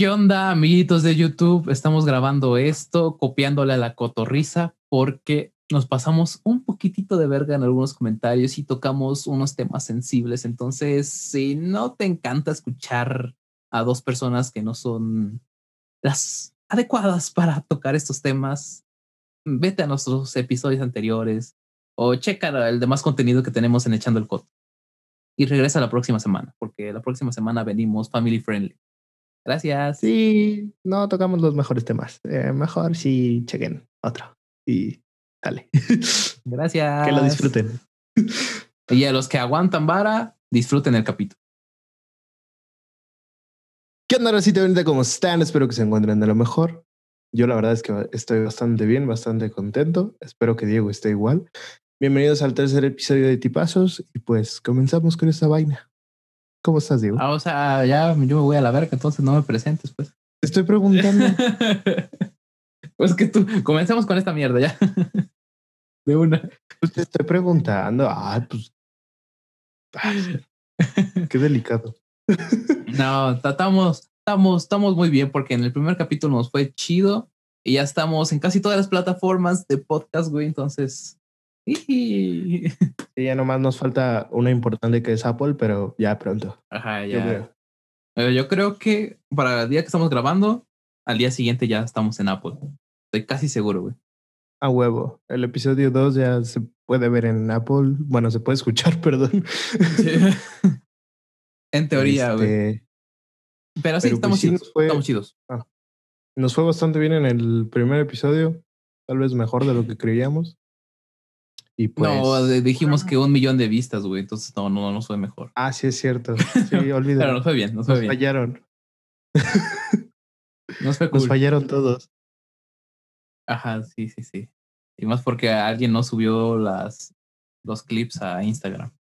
¿Qué onda, amiguitos de YouTube? Estamos grabando esto, copiándole a la cotorriza, porque nos pasamos un poquitito de verga en algunos comentarios y tocamos unos temas sensibles. Entonces, si no te encanta escuchar a dos personas que no son las adecuadas para tocar estos temas, vete a nuestros episodios anteriores o checa el demás contenido que tenemos en Echando el Coto. Y regresa la próxima semana, porque la próxima semana venimos family friendly. Gracias. Sí, no tocamos los mejores temas. Eh, mejor si chequen otro. Y dale. Gracias. que lo disfruten. Y a los que aguantan vara, disfruten el capítulo. ¿Qué onda, Rosita? Bonita, ¿cómo están? Espero que se encuentren de lo mejor. Yo la verdad es que estoy bastante bien, bastante contento. Espero que Diego esté igual. Bienvenidos al tercer episodio de Tipazos y pues comenzamos con esta vaina. ¿Cómo estás, Diego? Ah, o sea, ya yo me voy a la verga, entonces no me presentes, pues. Te estoy preguntando. pues que tú, comencemos con esta mierda ya. De una. Pues te estoy preguntando. Ah, pues. qué delicado. no, estamos, estamos, estamos muy bien porque en el primer capítulo nos fue chido y ya estamos en casi todas las plataformas de podcast, güey. Entonces, y ya nomás nos falta una importante que es Apple, pero ya pronto. Ajá, ya. Yo creo. yo creo que para el día que estamos grabando, al día siguiente ya estamos en Apple. Estoy casi seguro, güey. A huevo. El episodio 2 ya se puede ver en Apple. Bueno, se puede escuchar, perdón. en teoría, güey. Este, pero sí, pues estamos, chidos, estamos chidos. Ah, nos fue bastante bien en el primer episodio. Tal vez mejor de lo que creíamos. Y pues, no, dijimos que un millón de vistas, güey. Entonces no, no, no fue mejor. Ah, sí, es cierto. Sí, olvídalo. Pero no fue bien, no fue nos bien. fallaron. nos, fue nos fallaron todos. Ajá, sí, sí, sí. Y más porque alguien no subió las, los clips a Instagram.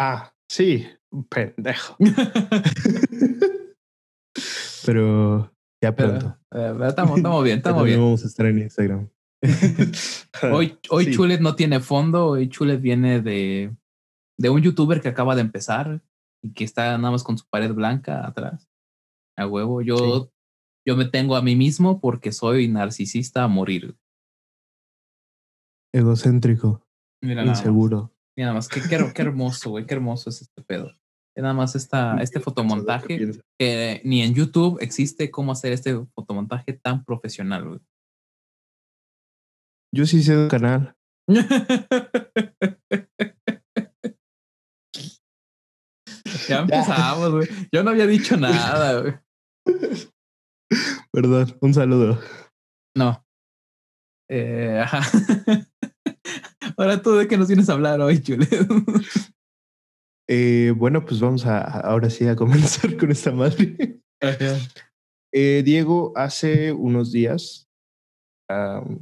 Ah, sí, pendejo. Pero ya pronto. Pero, eh, estamos, estamos bien, estamos bien. Vamos a estar en Instagram. Hoy hoy Chulet no tiene fondo, hoy Chulet viene de, de un youtuber que acaba de empezar y que está nada más con su pared blanca atrás. A huevo, yo, yo me tengo a mí mismo porque soy narcisista a morir. Egocéntrico. Mira inseguro. Mira nada más, qué, qué, hermoso, güey, qué hermoso es este pedo. Nada más esta, este fotomontaje que ni en YouTube existe cómo hacer este fotomontaje tan profesional, güey. Yo sí sé un canal. ya empezamos, güey. Yo no había dicho nada, güey. Perdón, un saludo. No. Eh, ajá. Ahora tú de qué nos vienes a hablar hoy, Chule. Eh, bueno, pues vamos a ahora sí a comenzar con esta madre. Eh, Diego, hace unos días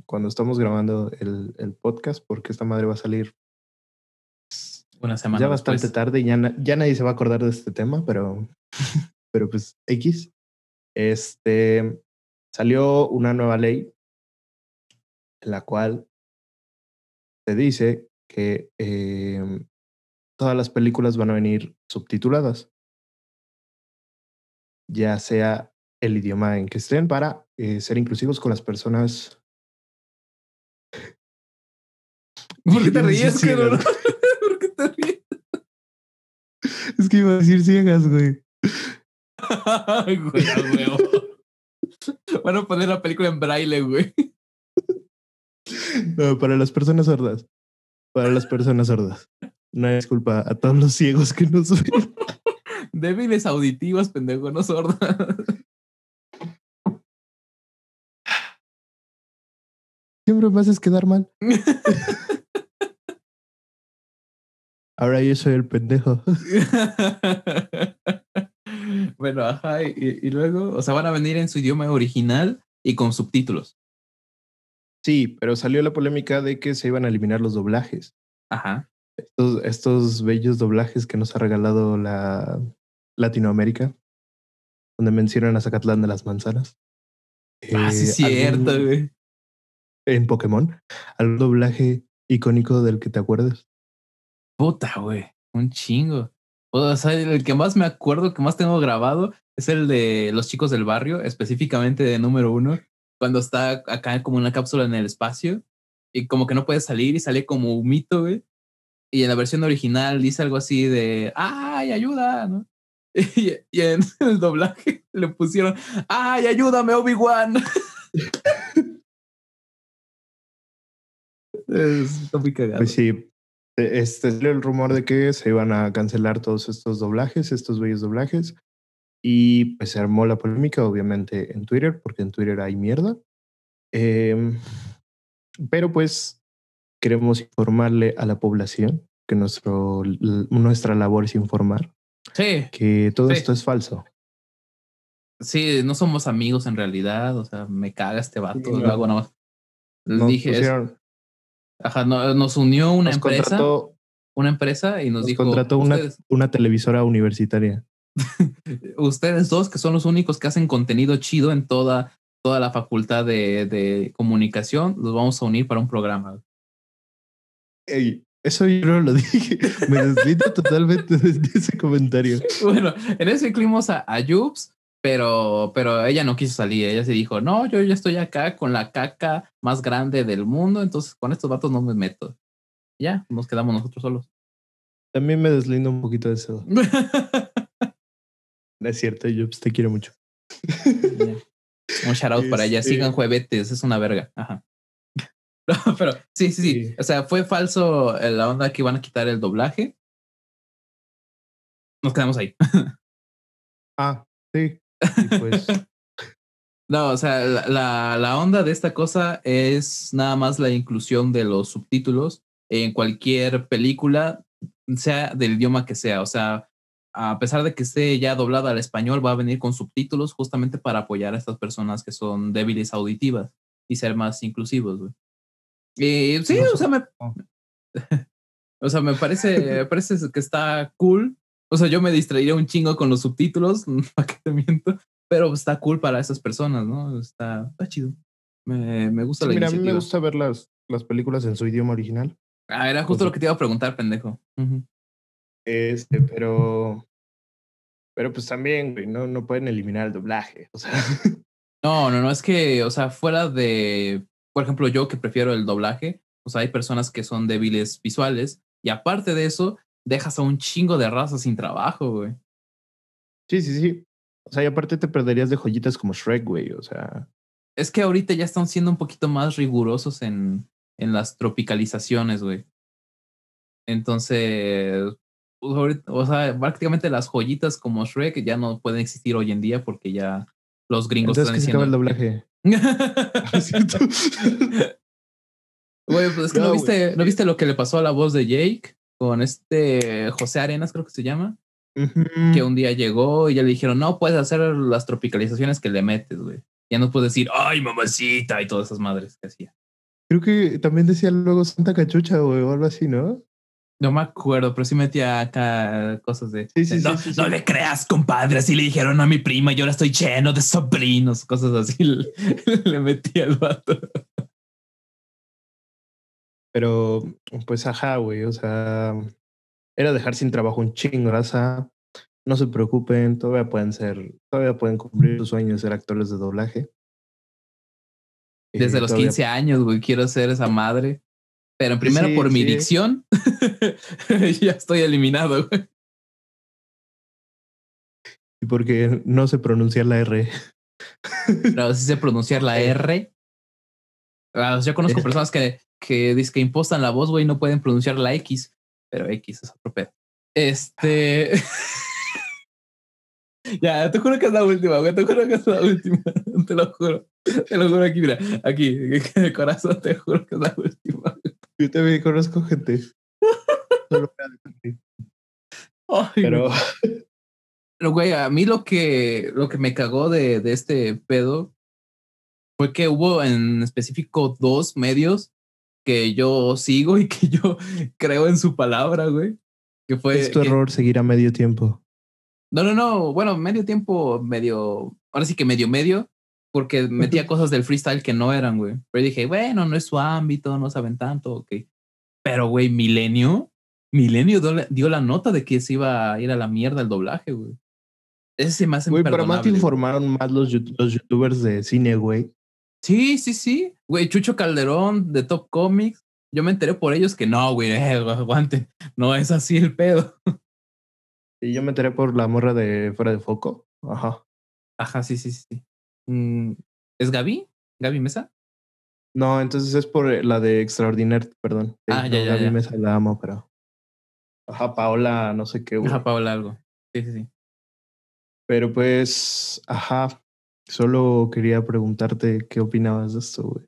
cuando estamos grabando el, el, podcast, porque esta madre va a salir una semana. Ya bastante tarde y ya, ya nadie se va a acordar de este tema, pero, pero pues X. Este salió una nueva ley en la cual se dice que em, todas las películas van a venir subtituladas, ya sea el idioma en que estén para eh, ser inclusivos con las personas. ¿Por qué te ríes, ¿Por qué te ríes? Es que iba a decir ciegas, güey. güey, Van a poner la película en braille, güey. No, para las personas sordas. Para las personas sordas. No disculpa a todos los ciegos que nos ven. Débiles auditivas, pendejo, no sordas. Siempre me haces quedar mal. Ahora yo soy el pendejo. bueno, ajá, y, luego, o sea, van a venir en su idioma original y con subtítulos. Sí, pero salió la polémica de que se iban a eliminar los doblajes. Ajá. Estos, estos bellos doblajes que nos ha regalado la Latinoamérica, donde mencionan a Zacatlán de las Manzanas. Ah, sí, eh, cierto, güey en Pokémon? ¿Algún doblaje icónico del que te acuerdas? Puta, güey. Un chingo. O sea, el que más me acuerdo, que más tengo grabado, es el de los chicos del barrio, específicamente de número uno, cuando está acá como una cápsula en el espacio y como que no puede salir y sale como un mito, güey. Y en la versión original dice algo así de, ¡ay, ayuda! ¿no? Y, y en el doblaje le pusieron, ¡ay, ayúdame, Obi-Wan! Está muy cagado. Pues sí, e, este es el rumor de que se iban a cancelar todos estos doblajes, estos bellos doblajes. Y pues se armó la polémica, obviamente, en Twitter, porque en Twitter hay mierda. Em, pero pues queremos informarle a la población que nuestro, nuestra labor es informar. Sí. Que todo esto es falso. Sí, no somos amigos en realidad. O sea, me caga este vato. lo hago nada más. Les dije. Ajá, nos unió una empresa. Una empresa y nos, nos dijo. Contrató una, una televisora universitaria. ustedes dos, que son los únicos que hacen contenido chido en toda, toda la facultad de, de comunicación, los vamos a unir para un programa. Ey, eso yo no lo dije. Me deslindo totalmente de ese comentario. Bueno, en ese incluimos a, a pero, pero ella no quiso salir. Ella se dijo, no, yo ya estoy acá con la caca más grande del mundo, entonces con estos vatos no me meto. Ya, nos quedamos nosotros solos. También me deslindo un poquito de eso. no es cierto, Jobs, te quiero mucho. Un shout out para ella. Este Sigan juevetes, es una verga. Ajá. No, pero sí, sí, sí, O sea, fue falso eh, la onda que iban a quitar el doblaje. Nos quedamos ahí. Ah, sí. Pues. no, o sea, la, la, onda de esta cosa es nada más la inclusión de los subtítulos en cualquier película, sea del idioma que sea. O sea, a pesar de que esté ya doblada al español, va a venir con subtítulos justamente para apoyar a estas personas que son débiles auditivas y ser más inclusivos. Güey. Y sí, o sea, me, o sea, me parece, parece que está cool. O sea, yo me distraería un chingo con los subtítulos, para que te miento, pero está cool para esas personas, ¿no? Está, está chido. Me, me gusta la mira, a mí me gusta ver las, las películas en su idioma original. Ah, era justo lo que te iba a preguntar, pendejo. Este, pero. Pero pues también, güey, no, no pueden eliminar el doblaje. O sea. No, no, no, es que, o sea, fuera de por ejemplo, yo que prefiero el doblaje, o sea, hay personas que son débiles visuales y aparte de eso, dejas a un chingo de razas sin trabajo, güey. Sí, sí, sí. O sea, y aparte te perderías de joyitas como Shrek, güey, o sea. Es que ahorita ya están siendo un poquito más rigurosos en, en las tropicalizaciones, güey. Entonces, pues, o sea, prácticamente las joyitas como Shrek ya no pueden existir hoy en día porque ya los gringos están diciendo. el doblaje. Güey, pues es que no, viste, ¿no viste lo que le pasó a la voz de Jake con este José Arenas, creo que se llama? Que un día llegó y ya le dijeron, no puedes hacer las tropicalizaciones que le metes, güey. Ya no puedes decir, ay, mamacita, y todas esas madres que hacía. Creo que también decía luego Santa Cachucha, güey, o algo así, ¿no? No me acuerdo, pero sí metía acá cosas de. no, no le creas, compadre. Así le dijeron a mi prima y ahora estoy lleno de sobrinos, cosas así. le, metía el vato. Pero, pues, ajá, güey. O sea, era dejar sin trabajo un chingo, raza. No se preocupen, todavía pueden ser, todavía pueden cumplir sus sueños ser actores de doblaje. Desde los 15 años, güey, quiero ser esa madre. Pero primero por mi dicción, ya estoy eliminado, güey. Y porque no sé pronunciar la R. Pero sí sé pronunciar la R. Ah, yo conozco personas que, que que impostan la voz, güey, no pueden pronunciar la X. Pero X es otro pedo. Este. ya, te juro que es la última, güey. Te juro que es la última. Te lo juro. Te lo juro aquí, mira. Aquí, de corazón, te juro que es la última. Yo también conozco gente. Solo Pero. Pero, güey, a mí lo que, lo que me cagó de, de este pedo fue que hubo en específico dos medios que yo sigo y que yo creo en su palabra, güey. Que fue. Es tu error seguir a medio tiempo. No, no, no. Bueno, medio tiempo, medio. Ahora sí que medio, medio porque metía cosas del freestyle que no eran, güey. Pero dije, bueno, no es su ámbito, no saben tanto, ok. Pero, güey, Milenio, Milenio dio la, nota de que se iba a ir a la mierda el doblaje, güey. Ese más Güey, pero más te informaron más los, los youtubers de cine, güey. Sí, sí, sí. Güey, Chucho Calderón de Top Comics. Yo me enteré por ellos que no, güey, eh, aguante. No es así el pedo. Y yo me enteré por la morra de Fuera de Foco. Ajá. Ajá, sí, sí, sí. Mm, ¿Es Gaby? ¿Gaby Mesa? No, entonces es por la de Extraordinaire, perdón. Ah, ya, ya, Gaby Mesa la amo, pero. Ajá, Paola, no sé qué, güey. Ajá, Paola algo. Sí, sí, sí. Pero pues, ajá, solo quería preguntarte qué opinabas de esto, güey.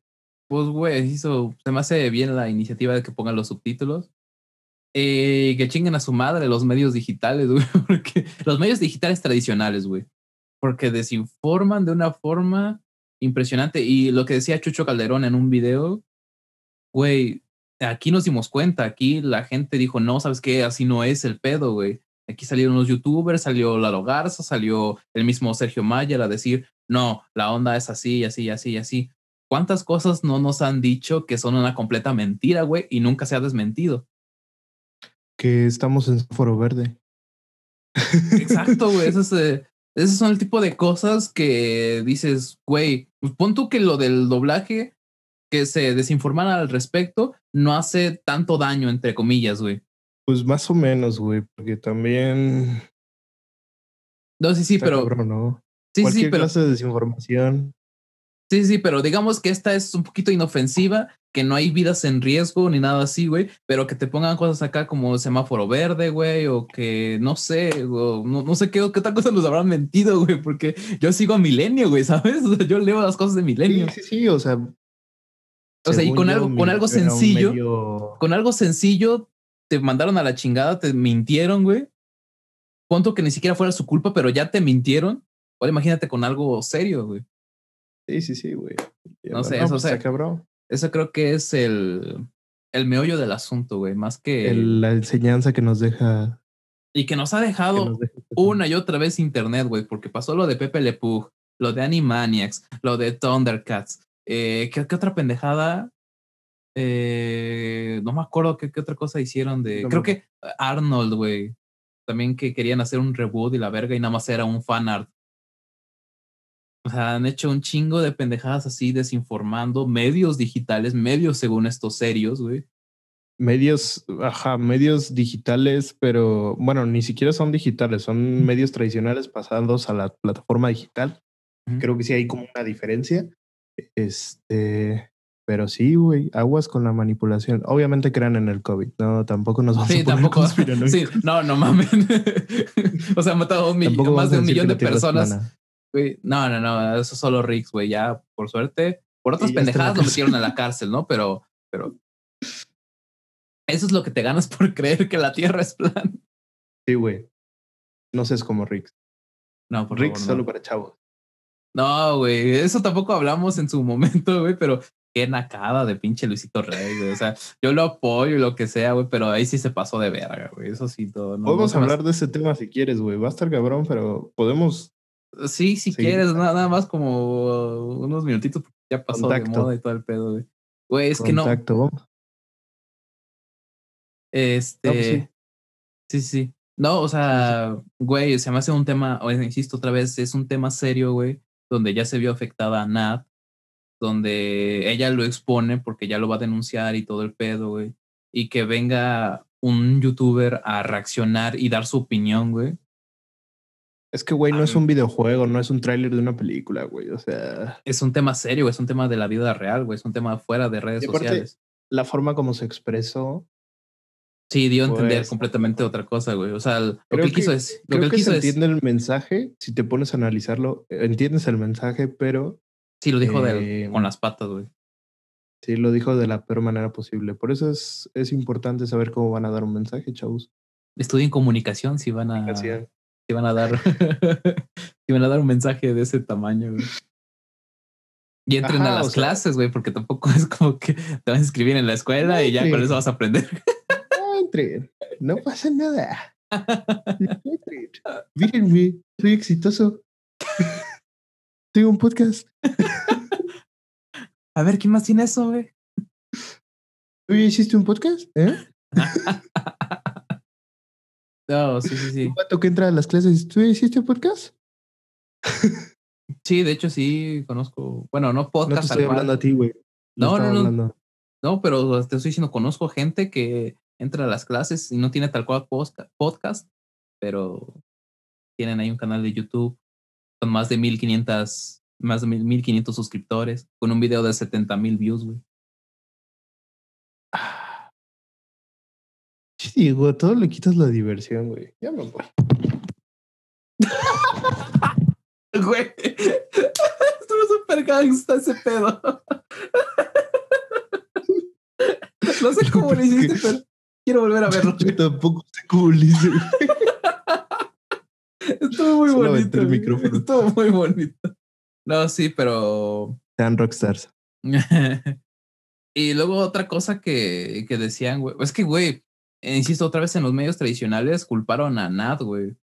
Pues, güey, hizo, se me hace bien la iniciativa de que pongan los subtítulos. Eh, que chinguen a su madre los medios digitales, güey, porque los medios digitales tradicionales, güey, porque desinforman de una forma impresionante. Y lo que decía Chucho Calderón en un video, güey, aquí nos dimos cuenta, aquí la gente dijo, no, ¿sabes qué? Así no es el pedo, güey. Aquí salieron los youtubers, salió Lalo Garza, salió el mismo Sergio Mayer a decir, no, la onda es así, así, así, así. ¿Cuántas cosas no nos han dicho que son una completa mentira, güey, y nunca se ha desmentido? Que estamos en foro verde. Exacto, güey. Esos, eh, esos son el tipo de cosas que dices, güey, pues pon tú que lo del doblaje, que se desinforman al respecto, no hace tanto daño, entre comillas, güey. Pues más o menos, güey, porque también. No, sí, sí, pero. ¿no? Sí, Cualquier sí, pero. clase de desinformación. Sí, sí, pero digamos que esta es un poquito inofensiva, que no hay vidas en riesgo ni nada así, güey, pero que te pongan cosas acá como semáforo verde, güey, o que no sé, o no, no sé qué, qué otra cosa nos habrán mentido, güey, porque yo sigo a Milenio, güey, ¿sabes? O sea, yo leo las cosas de Milenio. Sí, sí, sí, o sea. O sea, y con yo, algo, con algo sencillo, medio- con algo sencillo, te mandaron a la chingada, te mintieron, güey. Punto que ni siquiera fuera su culpa, pero ya te mintieron. Ahora imagínate con algo serio, güey. Sí, sí, sí, güey. No sé, eso, pues, o sea, cabrón. Eso creo que es el, el meollo del asunto, güey, más que... El- la enseñanza que nos deja. y que nos ha dejado nos deja este una y otra vez internet, güey, porque pasó lo de Pepe Le Pug, lo de Animaniacs, lo de Thundercats. Eh, ¿qué, qué otra pendejada? Eh, no me acuerdo qué, qué otra cosa hicieron de... No creo que Arnold, güey. También que querían hacer un reboot y la verga y nada más era un fan art. O sea, han hecho un chingo de pendejadas así desinformando medios digitales, medios según estos serios, güey. medios, ajá, medios digitales, pero bueno, ni siquiera son digitales, son medios tradicionales pasados a la plataforma digital. Creo que sí hay como una diferencia. Este, pero sí, güey, aguas con la manipulación. Obviamente crean en el COVID, no, tampoco nos vamos Sí, a poner tampoco. Sí, no, no mames. o sea, han matado un Tampoco más de un millón de personas. Güey, No, no, no, eso es solo Riggs, güey. Ya, por suerte, por otras pendejadas lo metieron a la cárcel, ¿no? Pero, pero. Eso es lo que te ganas por creer que la Tierra es plana. Sí, güey. No sé, es como Rick. No, por Rick favor, solo para chavos. No, güey, eso tampoco hablamos en su momento, güey, pero qué nacada de pinche Luisito Rey, güey. O sea, yo lo apoyo y lo que sea, güey, pero ahí sí se pasó de verga, güey. Eso sí, todo. No, Podemos no hablar de ese tema si quieres, güey. Va a estar cabrón, pero podemos. Sí, si Sí. quieres, nada, nada más como unos minutitos, porque ya pasó de Contacto. moda y todo el pedo, güey. Güey, es que no. Vamos. Este. No, pues sí. sí. sí, No, o sea, güey, se me hace un tema, o insisto otra vez, es un tema serio, güey, donde ya se vio afectada a Nat, donde ella lo expone porque ya lo va a denunciar y todo el pedo, güey. Y que venga un youtuber a reaccionar y dar su opinión, güey. Es que, güey, no es un videojuego, no es un tráiler de una película, güey. O sea, Es un tema serio, es un tema de la vida real, güey, es un tema fuera de redes Y aparte, sociales. la forma como se expresó. Sí, dio a entender pues, completamente otra cosa, güey. O sea, lo que él quiso es. Lo Creo que él que quiso se es. entiende el mensaje, si te pones a analizarlo, entiendes el mensaje, pero Sí, lo dijo de eh, con las patas, güey. sí lo dijo de la peor manera posible. Por eso es, es importante saber cómo van a dar un mensaje, chavos. Estudien comunicación si van a. Si van a dar. si van a dar un mensaje de ese tamaño, güey. Y entren Ajá, a las clases, güey, porque tampoco es como que te vas a inscribir en la escuela y ya con eso vas a aprender. Entren, no pasa nada. Entren. Mírenme, soy exitoso. Tengo un podcast. A ver, ¿quién más tiene eso, güey? ¿Tú ya hiciste un podcast? ¿Eh? No, sí, sí, sí. Vato que entra a las clases, ¿tú hiciste podcast? Sí, de hecho sí conozco. Bueno, no No te podcast. estoy tal cual. hablando a ti, güey. No, no, no. hablando. No, pero te estoy diciendo, conozco gente que entra a las clases y no tiene tal cual podcast, pero tienen ahí un canal de YouTube con más de 1500, más de 1500 suscriptores, con un video de 70 mil views, güey. Sí, güey, todo le quitas la diversión, güey. Ya me voy. Güey, estuvo súper gangsta ese pedo. No sé cómo lo hiciste, pero quiero volver a verlo. Yo tampoco sé cómo le hice. Estuvo muy Solo bonito. el micrófono. Estuvo muy bonito. No, sí, pero. Sean rockstars. y luego otra cosa que, que decían, güey. Es que, güey, insisto, otra vez en los medios tradicionales culparon a Nat, güey.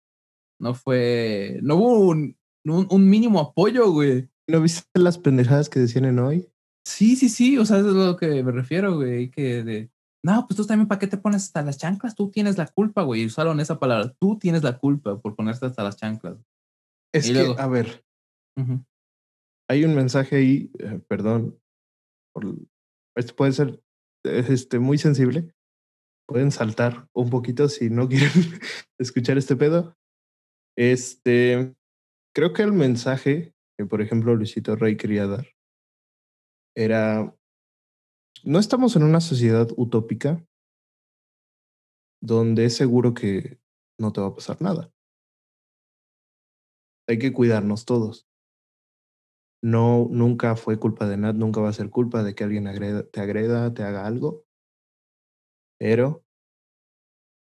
No fue. No hubo un, un, un mínimo apoyo, güey. ¿No viste las pendejadas que decían en hoy? Sí, sí, sí. O sea, eso es a lo que me refiero, güey. Que de. No, pues tú también, ¿para qué te pones hasta las chanclas? Tú tienes la culpa, güey. Usaron esa palabra. Tú tienes la culpa por ponerte hasta las chanclas. Es Y que, luego- a ver, hay un mensaje ahí, eh, perdón, por- esto puede ser eh, este, muy sensible. Pueden saltar un poquito si no quieren escuchar este pedo. Este, creo que el mensaje que, por ejemplo, Luisito Rey quería dar era, no estamos en una sociedad utópica donde es seguro que no te va a pasar nada. Hay que cuidarnos todos. No, nunca fue culpa de Nat, nunca va a ser culpa de que alguien te agreda, te haga algo. Pero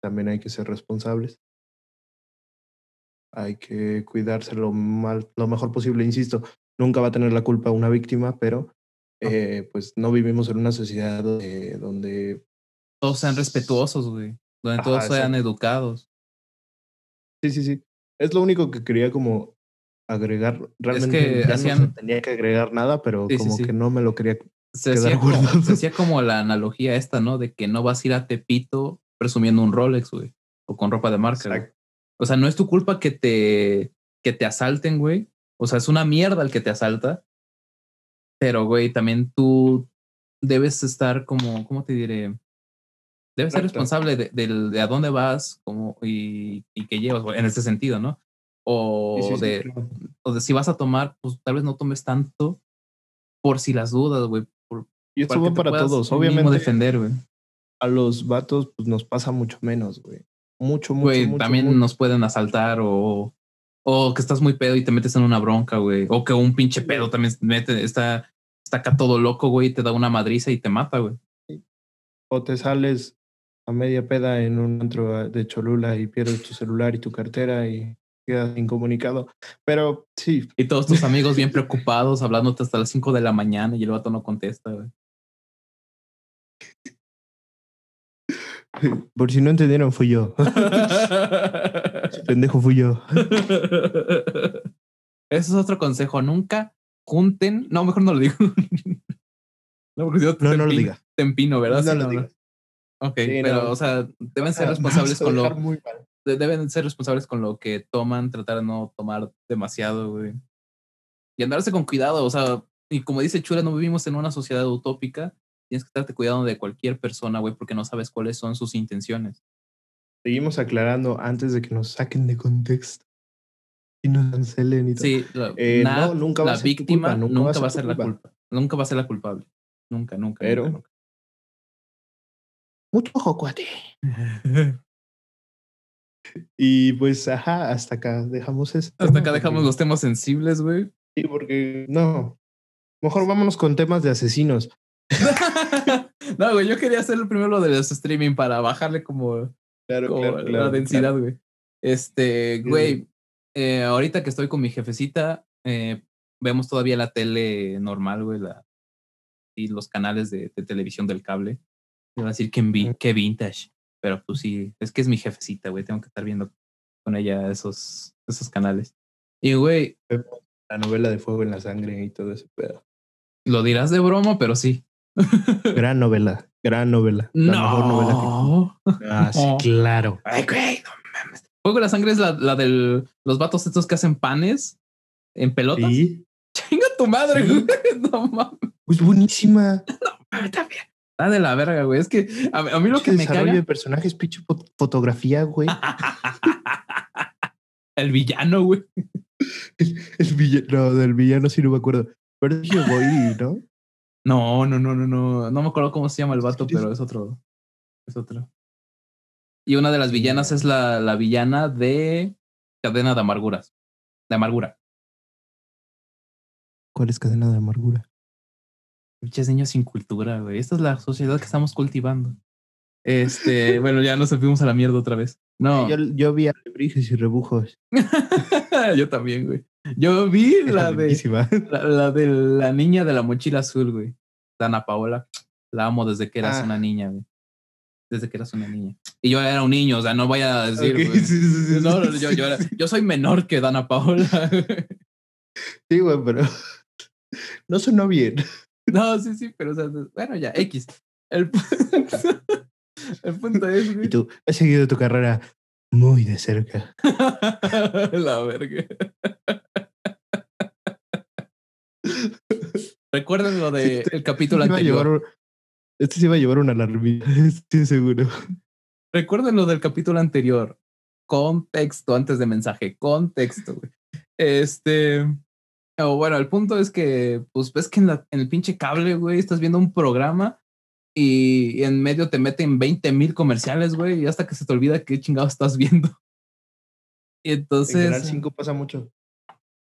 también hay que ser responsables. Hay que cuidarse lo, mal, lo mejor posible. Insisto, nunca va a tener la culpa una víctima, pero eh, pues no vivimos en una sociedad donde, donde Todos sean respetuosos, güey. Donde Ajá, todos sean educados. Sí, sí, sí. Es lo único que quería como agregar. Realmente que ya no hacían- tenía que agregar nada, pero sí, como sí. que no me lo quería. Se hacía, como, guardado. se hacía como la analogía esta, ¿no? De que no vas a ir a Tepito presumiendo un Rolex, güey. O con ropa de marca, güey. Exacto. O sea, no es tu culpa que te, que te asalten, güey. O sea, es una mierda el que te asalta. Pero, güey, también tú debes estar como, ¿cómo te diré? Debes ser responsable de, de a dónde vas como, y, y qué llevas, güey, en ese sentido, ¿no? O, Sí, sí, sí, de, claro. o de si vas a tomar, pues tal vez no tomes tanto por si las dudas, güey. Y esto va para todos. Obviamente, defender, güey. a los vatos pues, nos pasa mucho menos, güey. Mucho, mucho, Güey, mucho, también mucho. nos pueden asaltar o, o que estás muy pedo y te metes en una bronca, güey. O que un pinche pedo también mete, está, está acá todo loco, güey, y te da una madriza y te mata, güey. O te sales a media peda en un antro de Cholula y pierdes tu celular y tu cartera y quedas incomunicado. Pero sí, Y todos tus amigos bien preocupados, hablándote hasta las 5 de la mañana y el vato no contesta, güey. Por si no entendieron, fui yo. Pendejo fui yo. Ese es otro consejo. Nunca junten. No, mejor no lo digo. no, porque si no, te No, no lo empino- digas. Te empino, ¿verdad? No Sí, lo digas. Ok, Sí, pero, no. o sea, deben ser Ah, responsables con lo. deben ser responsables con lo que toman, tratar de no tomar demasiado, güey. Y andarse con cuidado, o sea, y como dice Chura, no vivimos en una sociedad utópica. Tienes que estarte cuidando de cualquier persona, güey, porque no sabes cuáles son sus intenciones. Seguimos aclarando antes de que nos saquen de contexto y nos cancelen y todo. Sí, la, Eh, no, nunca va la a ser tu víctima culpa, nunca, va a ser la culpa. culpa. Nunca va a ser la culpable. Nunca, nunca. Pero- nunca, Mucho ojo, cuate. Y pues, ajá, hasta acá dejamos eso. Hasta acá dejamos los temas sensibles, güey. Sí, porque no. Mejor vámonos con temas de asesinos. no, güey, yo quería hacer primero lo de los streaming para bajarle como Claro, como claro, la claro, densidad, güey. Este, güey, eh, ahorita que estoy con mi jefecita, eh, vemos todavía la tele normal, güey, la, y los canales de, de televisión del cable. Iba a decir que vintage, pero pues sí, es que es mi jefecita, güey, tengo que estar viendo con ella esos, esos canales. Y, güey, La novela de Fuego en la Sangre y todo ese pedo. lo dirás de broma, pero sí. Gran novela, gran novela. La mejor novela no. que. Ah, sí, No. claro. Ay, güey, no Fuego de la sangre es la, la de los vatos estos que hacen panes en pelotas. Sí. Chinga tu madre, Sí. güey. No mames. Pues buenísima. Está bien. Está de la verga, güey. Es que a, a mí lo que me caga. de personajes, pinche fo- fotografía, güey. El villano, güey. El villano, no, del villano sí no me acuerdo. Pero dije, voy, ¿no? No, no, no, no, no. No me acuerdo cómo se llama el vato, pero es otro. Es otro. Y una de las villanas es la, la villana de Cadena de Amarguras. De Amargura. ¿Cuál es cadena de amargura? Pinches niños sin cultura, güey. Esta es la sociedad que estamos cultivando. Este, bueno, ya nos fuimos a la mierda otra vez. No, Yo, yo vi alebrijes y rebujos. yo también, güey. Yo vi la de la, la de la niña de la mochila azul, güey. Dana Paola. La amo desde que eras Ah. una niña, güey. Desde que eras una niña. Y yo era un niño, o sea, no vaya a decir, Ok, güey. sí, sí, sí, No, yo, sí. yo, era- yo soy menor que Dana Paola. Sí, güey, pero no sonó bien. No, sí, sí, pero o sea, bueno, ya, X. El, el punto es, Y güey. tú has seguido tu carrera muy de cerca. La verga. Recuerden lo de Este- capítulo Este anterior. llevar Este se iba a llevar una alarmita, estoy seguro. Recuerden lo del capítulo anterior. Contexto antes de mensaje. Contexto, güey. Este. O bueno, el punto es que, pues ves que en, la- en el pinche cable, güey, estás viendo un programa y en medio te meten 20 mil comerciales, güey, y hasta que se te olvida qué chingado estás viendo. Y En entonces. Canal 5 pasa mucho.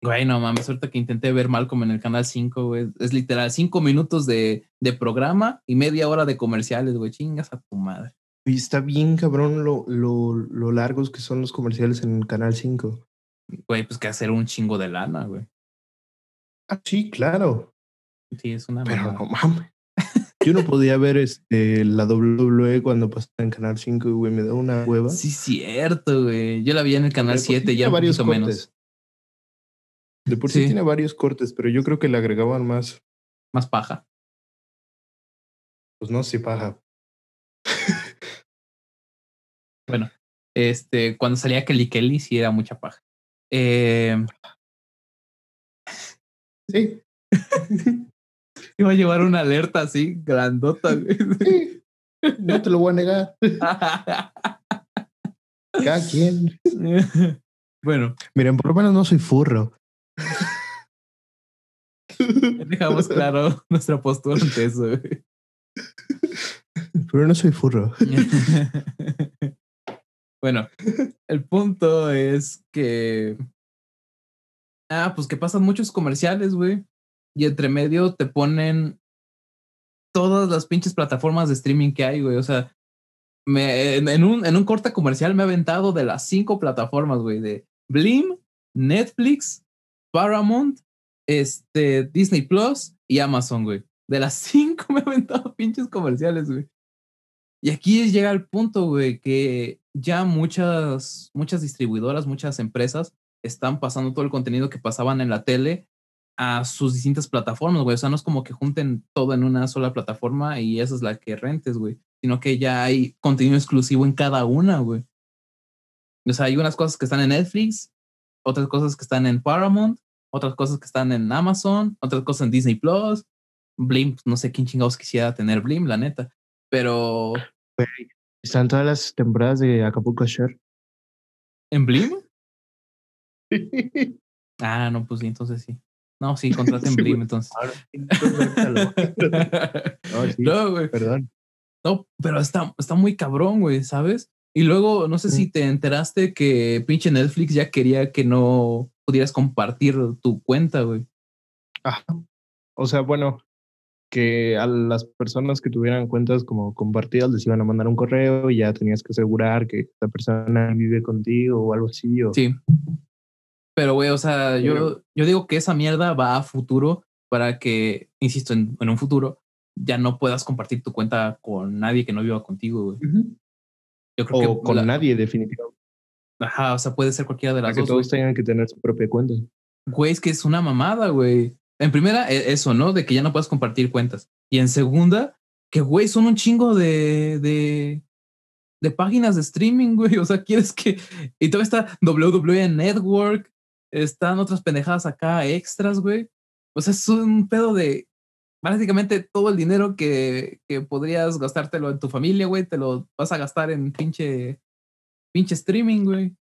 Güey, no mames, ahorita que intenté ver Malcolm en el canal 5, güey. Es literal, cinco minutos de, de programa y media hora de comerciales, güey. Chingas a tu madre. Y está bien cabrón lo, lo, lo largos que son los comerciales en Canal 5. Güey, pues que hacer un chingo de lana, güey. Ah, sí, claro. Sí, es una Pero mamada. no mames. Yo no podía ver este, la WWE cuando pasaba en Canal 5, güey, me da una hueva. Sí, cierto, güey. Yo la vi en el canal De por sí 7, tiene ya un varios poquito menos. De por sí. Sí. tiene varios cortes, pero yo creo que le agregaban más. Más paja. Pues no sé, paja. Este, cuando salía Kelly Kelly, sí era mucha paja. Eh, Sí. iba a llevar una alerta así, grandota, güey. sí. No te lo voy a negar. Cada quien. bueno, Miren, por lo menos no soy furro. dejamos claro nuestra postura ante eso, güey. Pero no soy furro. bueno, el punto es que. Ah, pues que pasan muchos comerciales, güey. Y entre medio te ponen todas las pinches plataformas de streaming que hay, güey. O sea, en, un, en un corte comercial me ha aventado de las cinco plataformas, güey. De Blim, Netflix, Paramount, este, Disney Plus y Amazon, güey. De las cinco me ha aventado pinches comerciales, güey. Y aquí llega el punto, güey, que ya muchas, muchas distribuidoras, muchas empresas están pasando todo el contenido que pasaban en la tele a sus distintas plataformas, güey. O sea, no es como que junten todo en una sola plataforma y esa es la que rentes, güey. Sino que ya hay contenido exclusivo en cada una, güey. O sea, hay unas cosas que están en Netflix, otras cosas que están en Paramount, otras cosas que están en Amazon, otras cosas en Disney Plus. Blim, pues, no sé quién chingados quisiera tener Blim, la neta. Pero Están todas las temporadas de Acapulco Shore. ¿En Blim? Ah, no, pues sí, entonces sí. No, sí, contraten Blim, entonces. No, sí, no, güey. Perdón. No, pero está, está muy cabrón, güey, ¿sabes? Y luego, no sé si te enteraste que pinche Netflix ya quería que no pudieras compartir tu cuenta, güey. Ajá. O sea, bueno, que a las personas que tuvieran cuentas como compartidas les iban a mandar un correo y ya tenías que asegurar que esta persona vive contigo o algo así. O... Sí. Pero, güey, o sea, yo, Pero- yo digo que esa mierda va a futuro para que, insisto, en, en un futuro ya no puedas compartir tu cuenta con nadie que no viva contigo, güey. Yo creo O que con la- nadie, definitivamente. Ajá, o sea, puede ser cualquiera de Para las que dos. todos güey. tengan que tener su propia cuenta. Güey, es que es una mamada, güey. En primera, e- eso, ¿no? De que ya no puedes compartir cuentas. Y en segunda, que, güey, son un chingo de, de, de páginas de streaming, güey. O sea, quieres que. Y todo está WWE Network, están otras pendejadas acá extras, güey. O sea, es un pedo de. Básicamente todo el dinero que, que podrías gastártelo en tu familia, güey, te lo vas a gastar en pinche. pinche streaming, güey.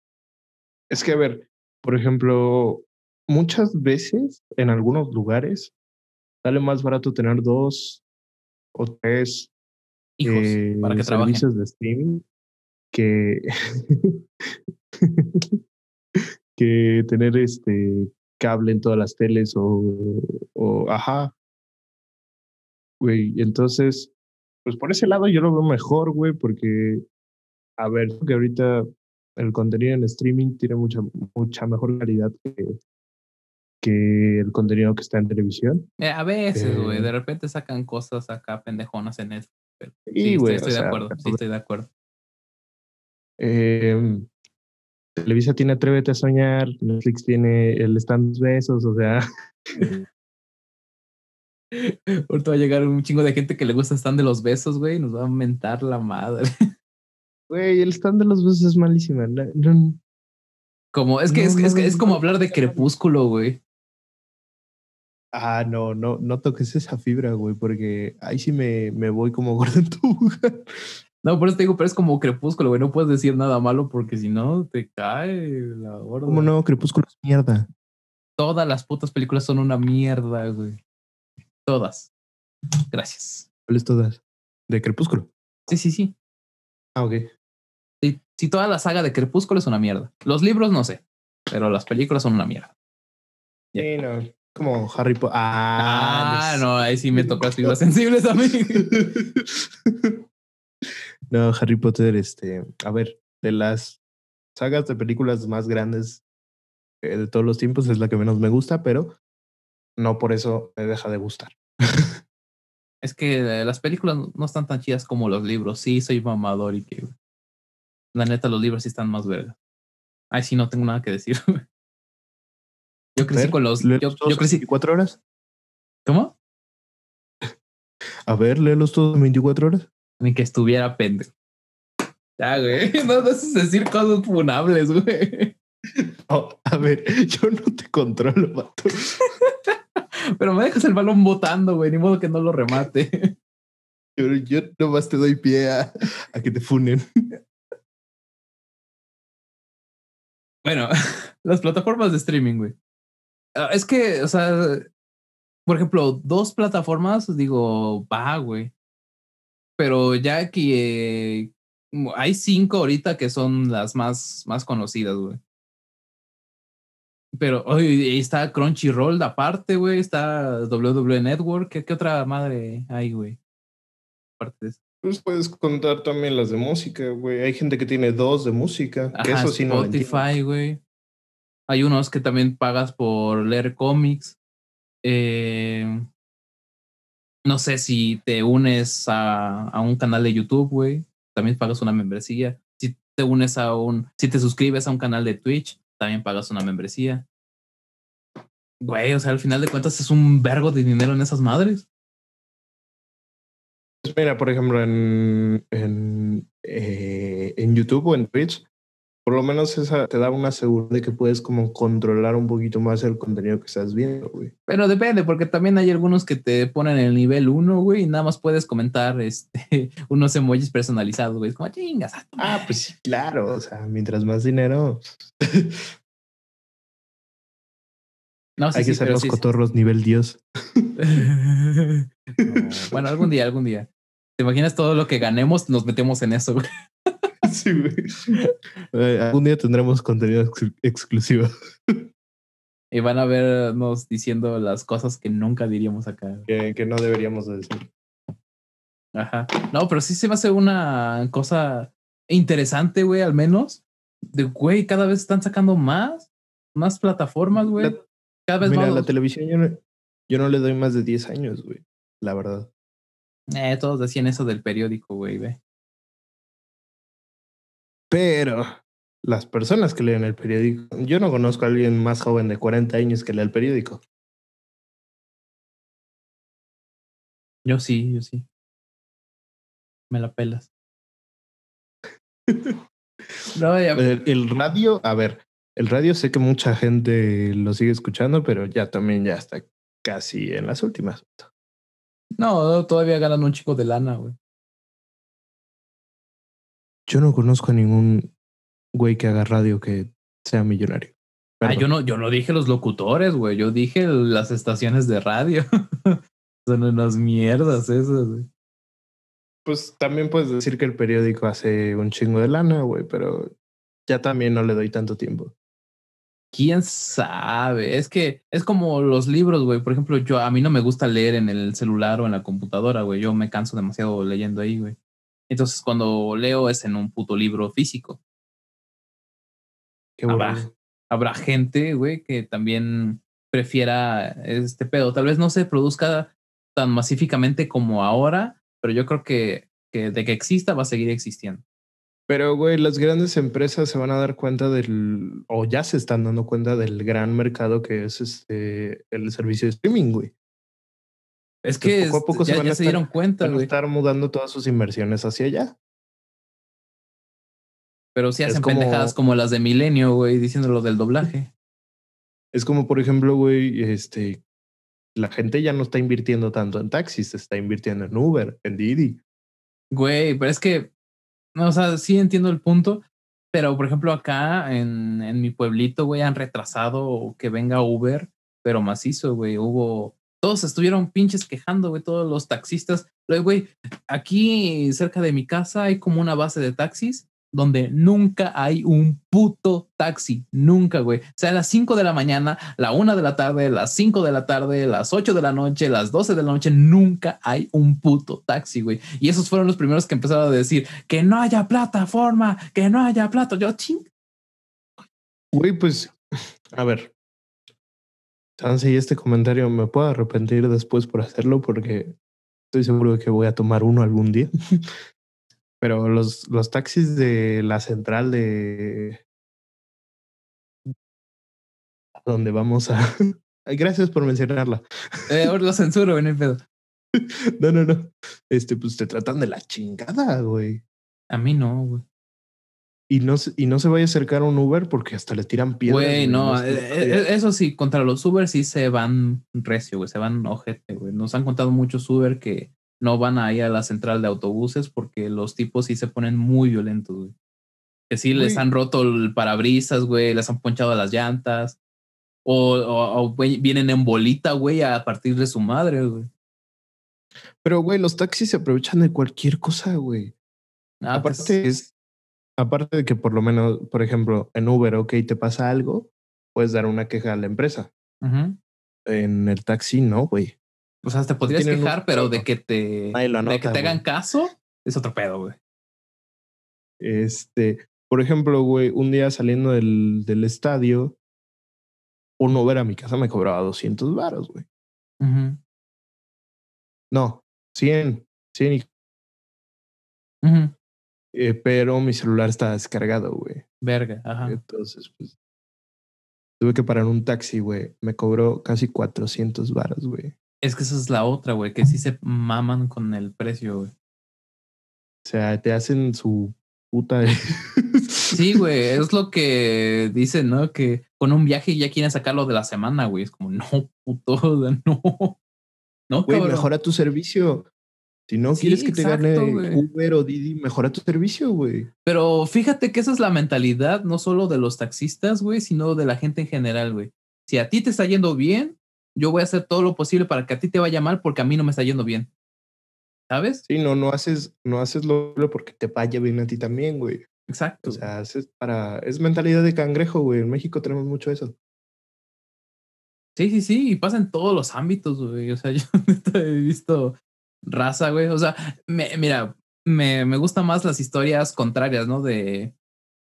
Es que, a ver, por ejemplo, muchas veces en algunos lugares sale más barato tener dos o tres Hijos, eh, para que trabajen. servicios de streaming que que tener este cable en todas las teles o, o ajá. Güey, entonces, pues por ese lado yo lo veo mejor, güey, porque a ver, que ahorita el contenido en streaming tiene mucha mucha mejor calidad que que el contenido que está en televisión. Eh, a veces, güey, Eh. de repente sacan cosas acá pendejonas en eso. pero Y, sí, güey, estoy, de sea, acuerdo, sí, estoy de acuerdo. Eh, Televisa tiene Atrévete a Soñar, Netflix tiene el Stand Besos, o sea, Ahorita va a llegar un chingo de gente que le gusta stand de los besos, güey, y nos va a mentar la madre. güey, el Stand de los Besos es malísima. no- Como, es que, No, es, que- es, que no, es como no. hablar de crepúsculo, güey. ah, no, no, no toques esa fibra, güey, porque ahí sí me, me voy como gordo en tu lugar. No, por eso te digo, pero es como crepúsculo, güey. No puedes decir nada malo porque si no te cae la gorda. ¿Cómo no? Crepúsculo es mierda. Todas las putas películas son una mierda, güey. Todas. Gracias. ¿Cuáles todas? De Crepúsculo. Sí, sí, sí. Ah, ok. Sí, sí, toda la saga de Crepúsculo es una mierda. Los libros no sé, pero las películas son una mierda. Sí, no. Como Harry Potter. Ah, Ah, no, ahí sí me tocas fibras sensibles a mí. no, Harry Potter, este, a ver, de las sagas de películas más grandes eh, de todos los tiempos es la que menos me gusta, pero no por eso me deja de gustar. Es que eh, las películas no- están tan chidas como los libros. Sí, soy mamador y que. La neta, los libros sí están más verga. Ay, sí, no tengo nada que decir. Yo crecí Ver, con los. Yo, yo crecí. 24 horas. ¿Cómo? A ver, léelos todos en 24 horas. Ni que estuviera pendejo. Ya, güey. No haces decir cosas funables, güey. Oh, a ver, yo no te controlo, vato. Pero me dejas el balón botando, güey. Ni modo que no lo remate. Yo, yo nomás te doy pie a, a que te funen. Bueno, las plataformas de streaming, güey. Ah, Es que, o sea, por ejemplo, dos plataformas, digo, va, güey. Pero ya que eh, hay cinco ahorita que son las más, más conocidas, güey. Pero ahí está Crunchyroll aparte, güey. Está WWE Network. ¿Qué, qué otra madre hay, güey? Aparte de eso. Pues puedes contar también las de música, güey. Hay gente que tiene dos de música, que Ajá, eso sí. Spotify, güey. Hay unos que también pagas por leer cómics. Eh, no sé si te unes a, a un canal de YouTube, güey. También pagas una membresía. Si te unes a un, si te suscribes a un canal de Twitch, también pagas una membresía. Güey, o sea, al final de cuentas es un vergo de dinero en esas madres. Pues mira, por ejemplo, en, en, eh, en YouTube o en Twitch, por lo menos esa te da una seguridad de que puedes como controlar un poquito más el contenido que estás viendo, güey. Pero depende, porque también hay algunos que te ponen el nivel 1, güey, y nada más puedes comentar este, unos emojis personalizados, güey. Es como chingas. a tu Ah, pues sí, claro. O sea, mientras más dinero, No, sí, hay que sí, ser los sí. cotorros nivel Dios. No, Bueno, algún día, algún día. ¿Te imaginas todo lo que ganemos? Nos metemos en eso, güey. Sí, güey. Algún día tendremos contenido ex- exclusivo. Y van a vernos diciendo las cosas que nunca diríamos acá. Que, que no deberíamos de decir. Ajá. No, pero sí se me hace una cosa interesante, güey, al menos. De, güey, cada vez están sacando más, más plataformas, güey. La- Cada vez Mira, más. la televisión yo no, yo no le doy más de 10 años, güey. La verdad. Eh, todos decían eso del periódico, güey, ve. Pero las personas que leen el periódico, yo no conozco a alguien más joven de 40 años que lea el periódico. Yo sí, yo sí. Me la pelas. no, el, radio, a ver, el radio sé que mucha gente lo sigue escuchando, pero ya también ya está casi en las últimas. No, todavía ganan un chico de lana, güey. Yo no conozco a ningún güey que haga radio que sea millonario. Ah, yo no, yo no dije los locutores, güey. Yo dije las estaciones de radio. Son unas mierdas esas, güey. Pues también puedes decir que el periódico hace un chingo de lana, güey, pero ya también no le doy tanto tiempo. Quién sabe. Es que es como los libros, güey. Por ejemplo, yo a mí no me gusta leer en el celular o en la computadora, güey. Yo me canso demasiado leyendo ahí, güey. Entonces, cuando leo es en un puto libro físico. Qué habrá, habrá gente, güey, que también prefiera este pedo. Tal vez no se produzca tan masíficamente como ahora, pero yo creo que, que de que exista va a seguir existiendo. Pero, güey, las grandes empresas se van a dar cuenta del, o ya se están dando cuenta del gran mercado que es este el servicio de streaming, güey. Es que poco a poco ya, se, van a dieron cuenta, van a estar mudando todas sus inversiones hacia allá. Pero si hacen pendejadas como las de Milenio, güey, diciendo lo del doblaje. Es como, por ejemplo, güey, este, la gente ya no está invirtiendo tanto en taxis, está invirtiendo en Uber, en Didi. Güey, pero es que no, o sea, sí entiendo el punto, pero por ejemplo acá en, en mi pueblito, güey, han retrasado que venga Uber, pero macizo, güey, hubo... Todos estuvieron pinches quejando, güey, todos los taxistas. Güey, aquí cerca de mi casa hay como una base de taxis donde nunca hay un puto taxi, nunca, güey. O sea, a las 5 de la mañana, la 1 de la tarde, las 5 de la tarde, las 8 de la noche, las 12 de la noche, nunca hay un puto taxi, güey. Y esos fueron los primeros que empezaron a decir que no haya plataforma, que no haya plato. Yo, ching. Güey, pues, a ver. Y este comentario me puedo arrepentir después por hacerlo porque estoy seguro de que voy a tomar uno algún día. Pero los, los taxis de la central de... Donde vamos a... Gracias por mencionarla. Eh, ahora lo censuro, en el pedo. No, no, no. Este, pues te tratan de la chingada, güey. A mí no, güey. Y no, y no se vaya a acercar a un Uber porque hasta le tiran piedras. Güey, no, eh, eh, eso sí, contra los Uber sí se van recio, güey, se van ojete, güey. Nos han contado muchos Uber que no van a ir a la central de autobuses porque los tipos sí se ponen muy violentos, güey. Que sí les han roto el parabrisas, güey, les han ponchado las llantas. O, vienen en bolita, güey, a partir de su madre, güey. Pero, güey, los taxis se aprovechan de cualquier cosa, güey. Ah, pues aparte, es, aparte de que por lo menos, por ejemplo, en Uber, ok, te pasa algo, puedes dar una queja a la empresa. En el taxi, no, güey. O sea, te podrías quejar, pero de que te, de que te hagan caso es otro pedo, güey. Este, por ejemplo, güey, un día saliendo del, del estadio, un Uber a mi casa me cobraba 200 varos, güey. No, 100, 100 y... eh, pero mi celular está descargado, güey. Verga, ajá. Entonces, pues, tuve que parar un taxi, güey. Me cobró casi 400 varos, güey. Es que esa es la otra, güey, que sí se maman con el precio, güey. O sea, te hacen su puta. sí, güey, es lo que dicen, ¿no? Que con un viaje ya quieren sacarlo de la semana, güey. Es como, no, puto, no. No, güey, mejora tu servicio. Si no quieres que te gane Uber o Didi, mejora tu servicio, güey. Pero fíjate que esa es la mentalidad no solo de los taxistas, güey, sino de la gente en general, güey. Si a ti te está yendo bien, yo voy a hacer todo lo posible para que a ti te vaya mal porque a mí no me está yendo bien. ¿Sabes? Sí, no, no haces, no haces lo porque te vaya bien a ti también, güey. Exacto. O sea, haces para, es mentalidad de cangrejo, güey. En México tenemos mucho eso. Sí, sí, sí, y pasa en todos los ámbitos, güey. O sea, yo he visto raza, güey. O sea, mira, me, me gustan más las historias contrarias, ¿no? De,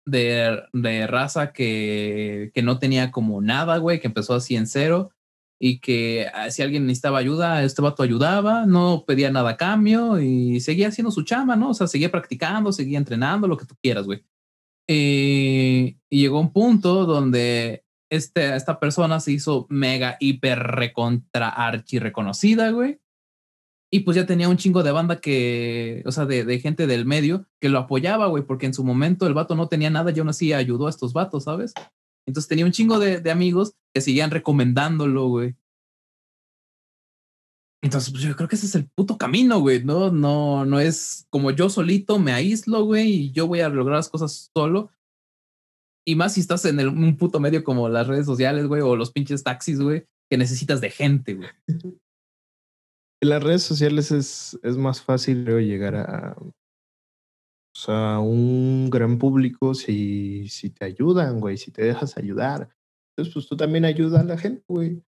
de, de raza que, que no tenía como nada, güey, que empezó así en cero y que ah, si alguien necesitaba ayuda, este vato ayudaba, no pedía nada a cambio y seguía haciendo su chamba, ¿no? O sea, seguía practicando, seguía entrenando, lo que tú quieras, güey. Eh, y llegó un punto donde este, esta persona se hizo mega, hiper, recontra, archi reconocida, güey. Y pues ya tenía un chingo de banda que, o sea, de, gente del medio que lo apoyaba, güey, porque en su momento el vato no tenía nada y aún así ayudó a estos vatos, ¿sabes? Entonces tenía un chingo de, de amigos que seguían recomendándolo, güey. Entonces, pues yo creo que ese es el puto camino, güey. No, no, no es como yo solito me aíslo, güey, y yo voy a lograr las cosas solo. Y más si estás en el, un puto medio como las redes sociales, güey, o los pinches taxis, güey, que necesitas de gente, güey. En las redes sociales es, es más fácil creo, llegar a, o sea, un gran público si, si te ayudan, güey, si te dejas ayudar. Entonces, pues tú también ayuda a la gente, güey.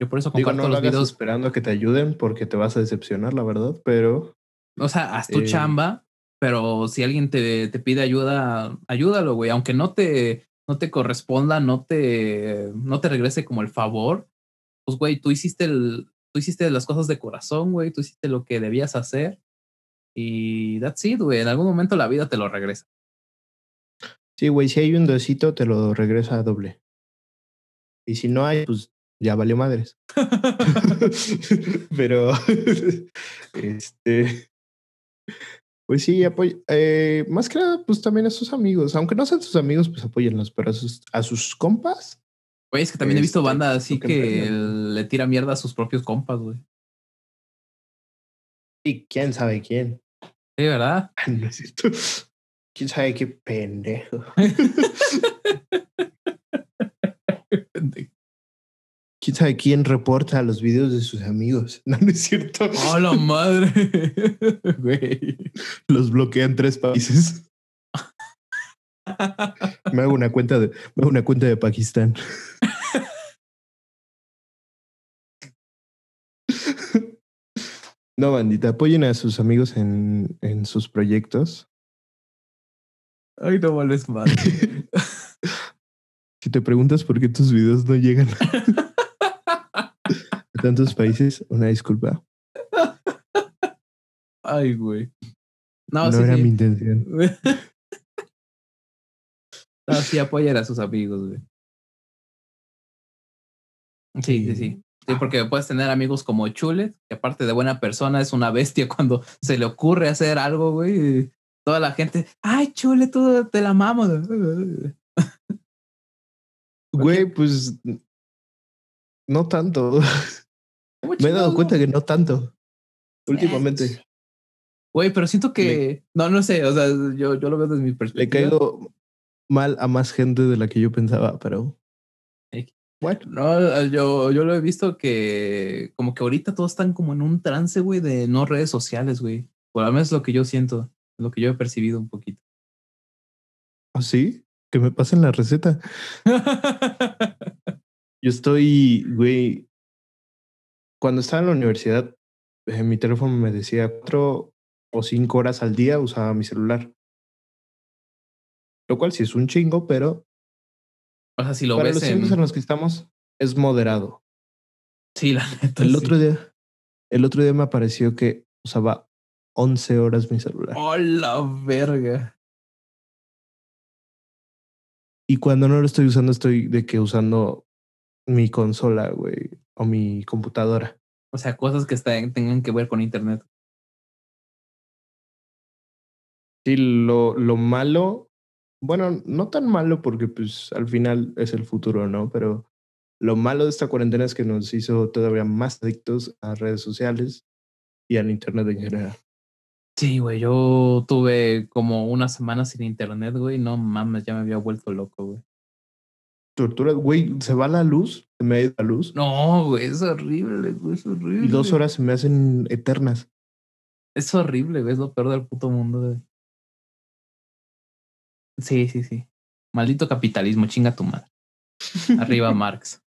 Yo por eso Digo, comparto no lo los hagas videos. esperando a que te ayuden porque te vas a decepcionar, la verdad, pero O sea, haz tu Eh, chamba, pero si alguien te, te pide ayuda, ayúdalo, güey. Aunque no te, no te corresponda, no te, no te regrese como el favor, pues, güey, tú hiciste el, tú hiciste las cosas de corazón, güey. Tú hiciste lo que debías hacer. Y that's it, güey. En algún momento la vida te lo regresa. sí, güey, si hay un decito, te lo regresa a doble. Y si no hay, pues ya valió madres. Pero, este, pues sí, apoy eh, más que nada, pues también a sus amigos, aunque no sean sus amigos, pues apóyenlos, pero a sus, a sus compas, Güey, es que también he visto Este, banda así que le tira mierda a sus propios compas, güey. y quién sabe quién. Sí, ¿verdad? No es cierto. Quién sabe qué pendejo. Quién sabe quién reporta los videos de sus amigos. No, no es cierto. ¡Oh, la madre! Güey. Los bloquean tres países. Me hago una cuenta de, me hago una cuenta de Pakistán. No, bandita, apoyen a sus amigos en, en sus proyectos. Ay, no vales madre. Si te preguntas por qué tus videos no llegan a tantos países, una disculpa. Ay, güey. No, No, sí, era sí. mi intención. No, sí, apoyar a sus amigos, güey. Sí, sí, sí. Sí, porque puedes tener amigos como Chule, que aparte de buena persona es una bestia cuando se le ocurre hacer algo, güey. Toda la gente, ay, Chule, tú te la mamo. Güey, pues no tanto. ¿Cómo Me he dado cuenta que no tanto. Últimamente. Güey, pero siento que. No, no sé. O sea, yo, yo lo veo desde mi Le perspectiva. caigo mal a más gente de la que yo pensaba, pero. Bueno, No, yo, yo lo he visto que como que ahorita todos están como en un trance, güey, de no redes sociales, güey. Por lo menos es lo que yo siento, lo que yo he percibido un poquito. así, que me pasen la receta. Yo estoy, güey. Cuando estaba en la universidad, eh, mi teléfono me decía cuatro o cinco horas al día usaba mi celular. Lo cual sí es un chingo, pero o sea, si lo para ves los en... tiempos en los que estamos es moderado. Sí, la neta. El sí. otro día, el otro día me apareció que usaba 11 horas mi celular. ¡Oh, la verga! Y cuando no lo estoy usando, estoy de que usando mi consola, güey, o mi computadora. O sea, cosas que tengan que ver con internet. Sí, lo, lo malo, bueno, no tan malo porque pues al final es el futuro, ¿no? Pero lo malo de esta cuarentena es que nos hizo todavía más adictos a redes sociales y al internet en general. Sí, güey, yo tuve como una semana sin internet, güey. No mames, ya me había vuelto loco, güey. Tortura, güey, se va la luz, se me ha ido la luz No, güey, es horrible, güey, es horrible. y dos horas se me hacen eternas. Es horrible, güey, es lo peor del puto mundo, güey. Sí, sí, sí. Maldito capitalismo, chinga tu madre. Arriba Marx.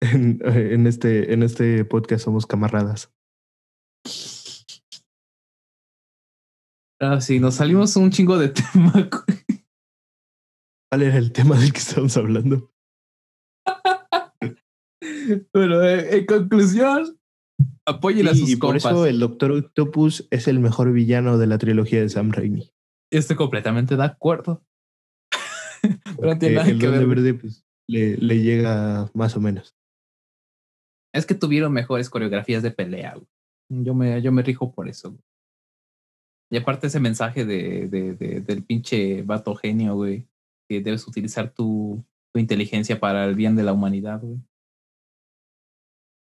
En, en este, en este podcast somos camaradas. Ah, sí, nos salimos un chingo de tema. ¿Cuál era el tema del que estábamos hablando? Pero eh, en conclusión, apoyen a Sí, sus y por eso el Doctor Octopus es el mejor villano de la trilogía de Sam Raimi. Estoy completamente de acuerdo. Pero no tiene nada el que ver. Verde pues, le, le llega más o menos. Es que tuvieron mejores coreografías de pelea, güey. Yo me, yo me rijo por eso. Güey. Y aparte ese mensaje de, de, de, del pinche vato genio, güey, que debes utilizar tu, tu inteligencia para el bien de la humanidad, güey.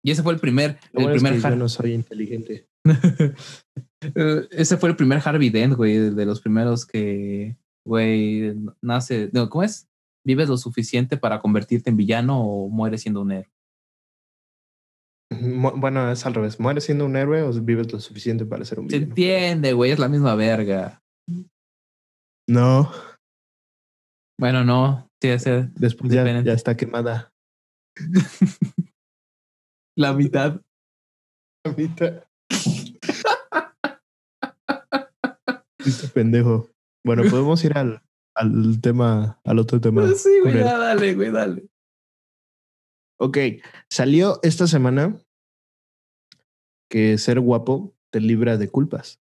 Y ese fue el primer, Lo el bueno es primer que yo no soy inteligente. Eh, ese fue el primer Harvey Dent, güey, de los primeros que, güey, nace, no, ¿cómo es? Vives lo suficiente para convertirte en villano o mueres siendo un héroe. Mu- Bueno, es al revés. ¿Mueres siendo un héroe o vives lo suficiente para ser un Se villano? entiende, güey, es la misma verga. No. Bueno, no, sí, ese, Después ya, está quemada. la mitad. Ahorita. Este pendejo. Bueno, podemos ir al, al tema, al otro tema. Sí, güey, ya, dale, güey, dale. Ok, salió esta semana que ser guapo te libra de culpas.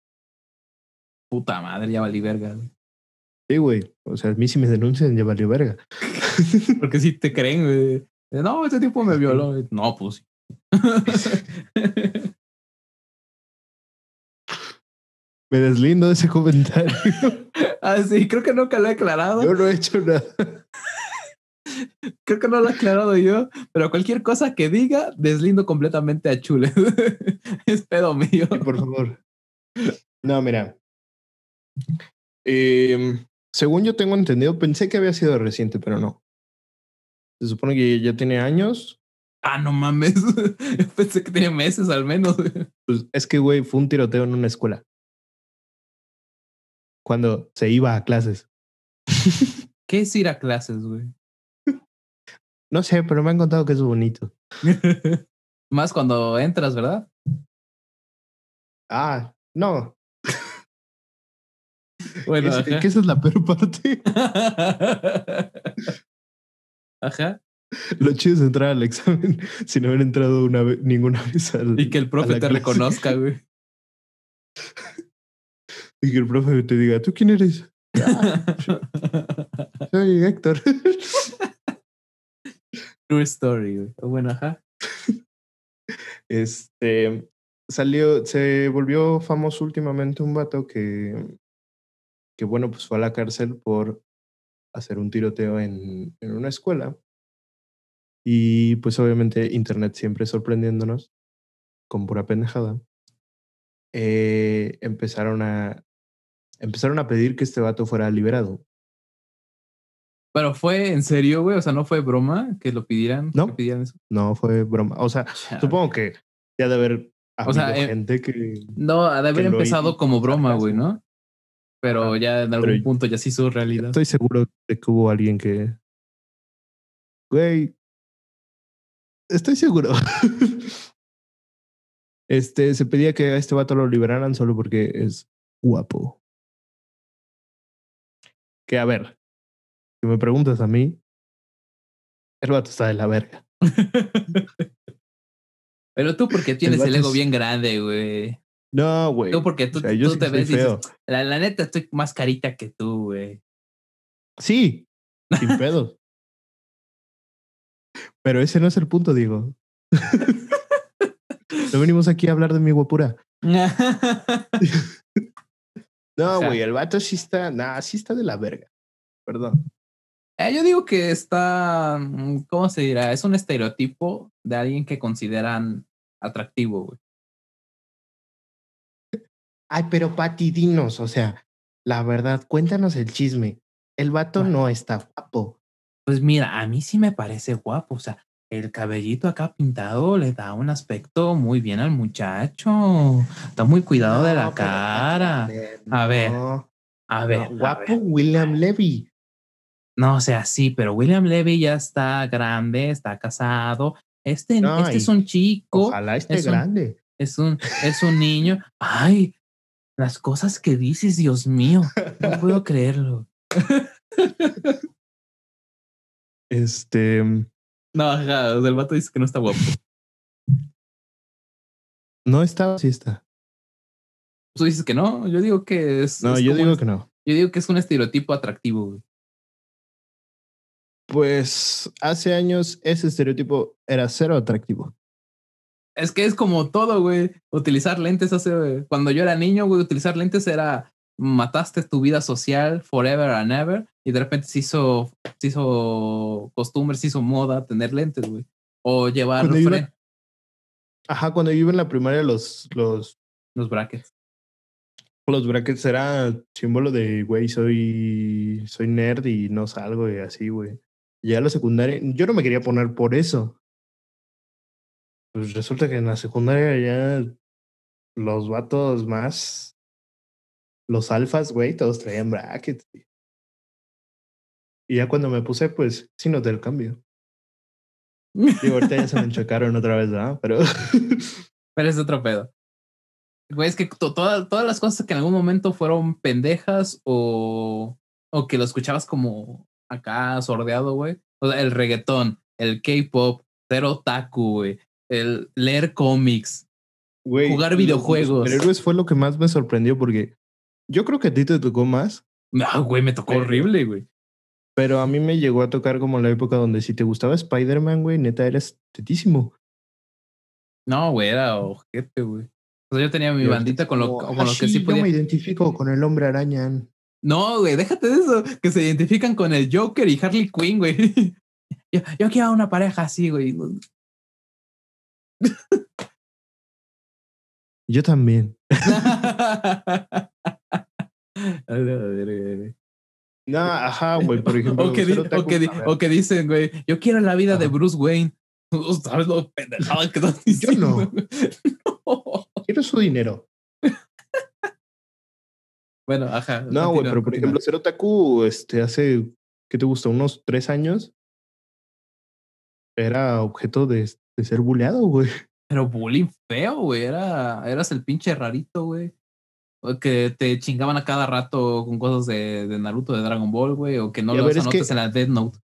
Puta madre, ya valí verga. güey. Sí, güey. O sea, a mí si me denuncian ya valió verga. Porque si te creen, güey. No, ese tipo me violó. No, pues. Me deslindo de ese comentario. ah, sí, creo que nunca lo he aclarado. Yo no he hecho nada. Creo que no lo he aclarado yo, pero cualquier cosa que diga, deslindo completamente a Chule. es pedo mío. Sí, por favor. No, mira. Em, según yo tengo entendido, pensé que había sido reciente, pero no. Se supone que ya tiene años. Ah, no mames. Pensé que tenía meses al menos. Pues es que, güey, fue un tiroteo en una escuela. Cuando se iba a clases. ¿Qué es ir a clases, güey? No sé, pero me han contado que es bonito. Más cuando entras, ¿verdad? Ah, no. Bueno, Es- que esa es la peor parte. Ajá. Lo chido es entrar al examen sin haber entrado una vez, ninguna vez al. Y que el profe te clase. reconozca, güey. Y que el profe te diga, ¿tú quién eres? "Ah, soy Héctor. True story, güey. Bueno, ajá. Este salió, se volvió famoso últimamente un vato que, que bueno, pues fue a la cárcel por hacer un tiroteo en, en una escuela. Y pues obviamente Internet siempre sorprendiéndonos con pura pendejada. eh, empezaron a empezaron a pedir que este vato fuera liberado. Pero fue en serio, güey. O sea, no fue broma que lo pidieran. No. que pidieran eso. No fue broma. O sea, Chale. supongo que ya de haber O sea, eh, gente que No, ha de haber empezado hizo como broma, güey, ¿no? Pero ya en algún punto ya se hizo realidad. Estoy seguro de que hubo alguien que. Güey. Estoy seguro. este, se pedía que a este vato lo liberaran solo porque es guapo. Que a ver, si me preguntas a mí, el vato está de la verga. Pero tú porque tienes el, ego es- bien grande, güey. No, güey. Tú porque tú, O sea, yo tú sí te ves y feo. dices, la, la neta estoy más carita que tú, güey. Sí, sin pedos. Pero ese no es el punto, digo. No venimos aquí a hablar de mi guapura. No, güey, el vato sí está, nah, sí está de la verga. Perdón. Eh, yo digo que está, mm, ¿cómo se dirá? Es un estereotipo de alguien que consideran atractivo, güey. Ay, pero Pati, dinos, o sea, la verdad, cuéntanos el chisme. El vato Bueno. no está guapo. Pues mira, a mí sí me parece guapo, o sea, el cabellito acá pintado le da un aspecto muy bien al muchacho. Está muy cuidado de la cara. A ver, no, A ver, no, a guapo ver. William Levy. No, o sea, sí, pero William Levy ya está grande, está casado. Este, No, este es un chico, Ojalá esté es un- grande. es un, es un niño. Ay, las cosas que dices, Dios mío, no puedo creerlo. Este, No, ajá, el vato dice que no está guapo. no está, sí está. Tú dices que no, yo digo que es. No, es yo digo un- que no. Yo digo que es un estereotipo atractivo, güey. Pues hace años ese estereotipo era cero atractivo. Es que es como todo, güey. Utilizar lentes hace. Cuando yo era niño, güey, utilizar lentes era. Mataste tu vida social forever and ever. Y de repente se hizo. Se hizo costumbre, se hizo moda tener lentes, güey. O llevar. Cuando iba- Ajá, cuando yo iba en la primaria, los, los, Los brackets. los brackets era símbolo de, güey, soy, soy nerd y no salgo y así, güey. Ya la secundaria, yo no me quería poner por eso. Pues resulta que en la secundaria ya los vatos más, los alfas, güey, todos traían brackets. güey. Y ya cuando me puse, pues sí noté el cambio. Digo, ahorita ya se me enchocaron otra vez, ¿verdad? Pero Pero es otro pedo. Güey, es que to- toda- todas las cosas que en algún momento fueron pendejas o, o que lo escuchabas como acá sordeado, güey. O sea, el reggaetón, el K-pop, ser otaku, güey. El leer cómics. Güey, Jugar videojuegos. Superhéroes fue lo que más me sorprendió porque yo creo que a ti te tocó más, Ah, güey, me tocó Pero- horrible, güey. Pero a mí me llegó a tocar como la época donde si te gustaba Spider-Man, güey, neta eras tetísimo. No, güey, era ojete, güey. O sea, yo tenía mi bandita con lo, con "Ah, lo que sí yo podía. me identifico con el hombre araña. No, güey, déjate de eso. Que se identifican con el Joker y Harley Quinn, güey. Yo, yo quiero una pareja así, güey. Yo también. A la verga, güey. No, ajá, güey, por ejemplo. o, que di- o, que di- o que dicen, güey, yo quiero la vida de. Bruce Wayne. ¿Tú ¿Sabes lo pendejada que estás Yo no. diciendo? No. quiero su dinero. Bueno, ajá. No, güey, pero por continúa. ejemplo, ser otaku, este, hace, ¿qué te gusta? Unos tres años. Era objeto de, de ser buleado, güey. Pero bullying feo, güey. Era, eras el pinche rarito, güey. Que te chingaban a cada rato con cosas de, de Naruto, de Dragon Ball, güey. O que no los es que- en la Death Note.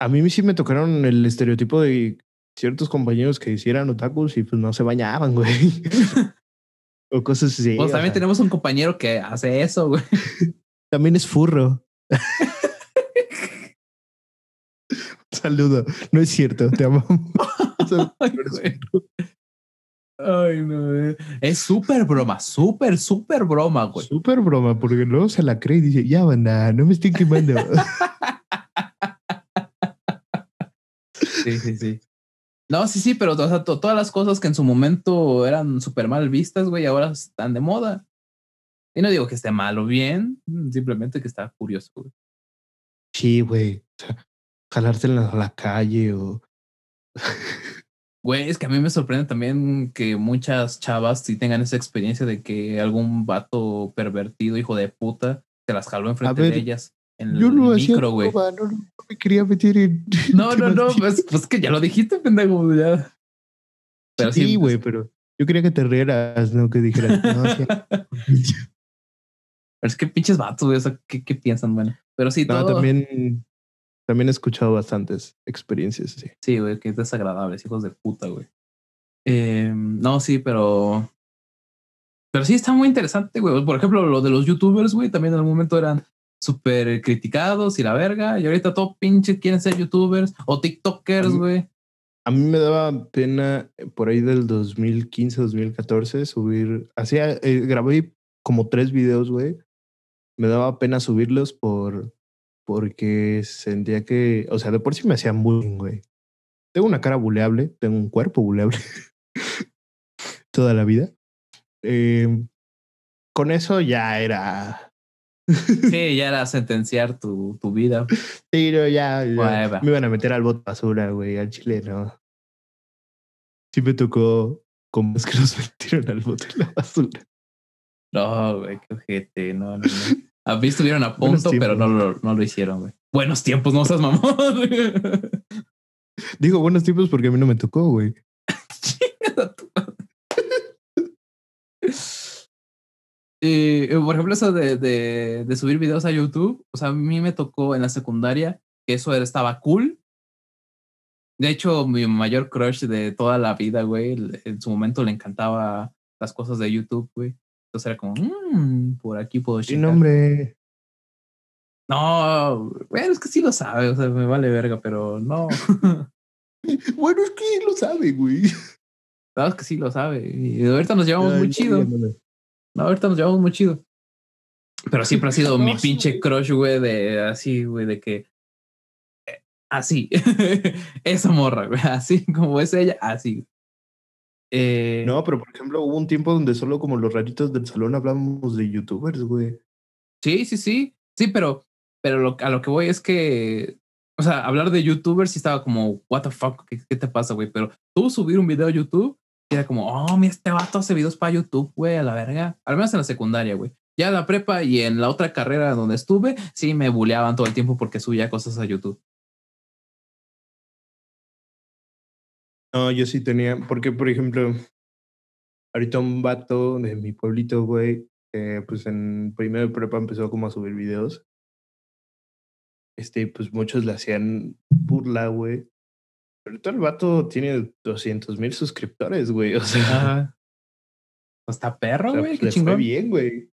A mí sí me tocaron el estereotipo de ciertos compañeros que hicieran otakus y pues no se bañaban, güey. o cosas así. Pues o también sea, tenemos un compañero que hace eso, güey. también es furro. Saludo. No es cierto, te amo. Ay. Ay, no, güey. Es súper broma, súper, súper broma, güey. Súper broma, porque luego se la cree y dice, ya banda, no me estén quemando. Sí, sí, sí. No, sí, sí, pero o sea, todas las cosas que en su momento eran súper mal vistas, güey, ahora están de moda. Y no digo que esté mal o bien, simplemente que está curioso, güey. sí, güey. O sea, jalártela a la calle o... Güey, es que a mí me sorprende también que muchas chavas sí tengan esa experiencia de que algún vato pervertido, hijo de puta, se las jaló enfrente ver, de ellas en Yo el micro, güey. no, no, no me quería meter en... No, no, no, pues, pues que ya lo dijiste, pendejo, ya. Pero sí, sí, güey, pero yo quería que te rieras, no que dijeras, no, sí. Pero es que pinches vatos, güey, o sea, ¿qué, qué piensan? Bueno, pero sí, No, todo. también, también he escuchado bastantes experiencias así. Sí, güey, que es desagradable, hijos de puta, güey. Eh, no, sí, pero. Pero sí está muy interesante, güey. Por ejemplo, lo de los youtubers, güey, también en algún momento eran súper criticados y la verga. Y ahorita todo pinche quieren ser youtubers o tiktokers, güey. A mí me daba pena eh, por ahí del 2015, 2014 subir, hacía, eh, grabé como tres videos, güey. Me daba pena subirlos por, porque sentía que, o sea, de por sí me hacían bullying, güey. Tengo una cara buleable, tengo un cuerpo buleable toda la vida. Eh, con eso ya era... Sí, ya era sentenciar tu, tu vida. Sí, no, ya, ya me iban a meter al bote basura, güey, al chile, no. Sí me tocó como es que nos metieron al bote de la basura. No, güey, qué ojete, no, no, no. A mí estuvieron a punto, pero no lo, no lo hicieron, güey. Buenos tiempos, no seas mamón. Digo buenos tiempos porque a mí no me tocó, güey. Tu madre. Eh, por ejemplo, eso de, de, de subir videos a YouTube, o sea, a mí me tocó en la secundaria que eso era, estaba cool. De hecho, mi mayor crush de toda la vida, güey, en su momento le encantaba las cosas de YouTube, güey. Entonces era como, "Mm, por aquí puedo Sí, checar". no, hombre. No, bueno, es que sí lo sabe, o sea, me vale verga, pero no. Bueno, es que lo sabe, güey. Sabes que sí lo sabe. Y ahorita nos llevamos muy chido. No, ahorita nos llevamos muy chido. Pero siempre ha sido mi pinche crush, güey, de así, güey, de que. Eh, así. Esa morra, güey. Así como es ella, así. Eh, no, pero por ejemplo, hubo un tiempo donde solo como los raritos del salón hablábamos de youtubers, güey. Sí, sí, sí. Sí, pero, pero a lo que voy es que. O sea, hablar de youtubers sí estaba como, what the fuck, ¿qué, qué te pasa, güey? Pero tú subir un video a YouTube era como, oh, mi este vato hace videos para YouTube, güey, a la verga. Al menos en la secundaria, güey. Ya en la prepa y en la otra carrera donde estuve, sí me buleaban todo el tiempo porque subía cosas a YouTube. No, yo sí tenía, porque por ejemplo, ahorita un vato de mi pueblito, güey, pues en primero de prepa empezó como a subir videos. Este, pues muchos le hacían burla, güey. Pero todo el vato tiene 200 mil suscriptores, güey. O sea. Está perro, güey. Pues, fue bien, güey.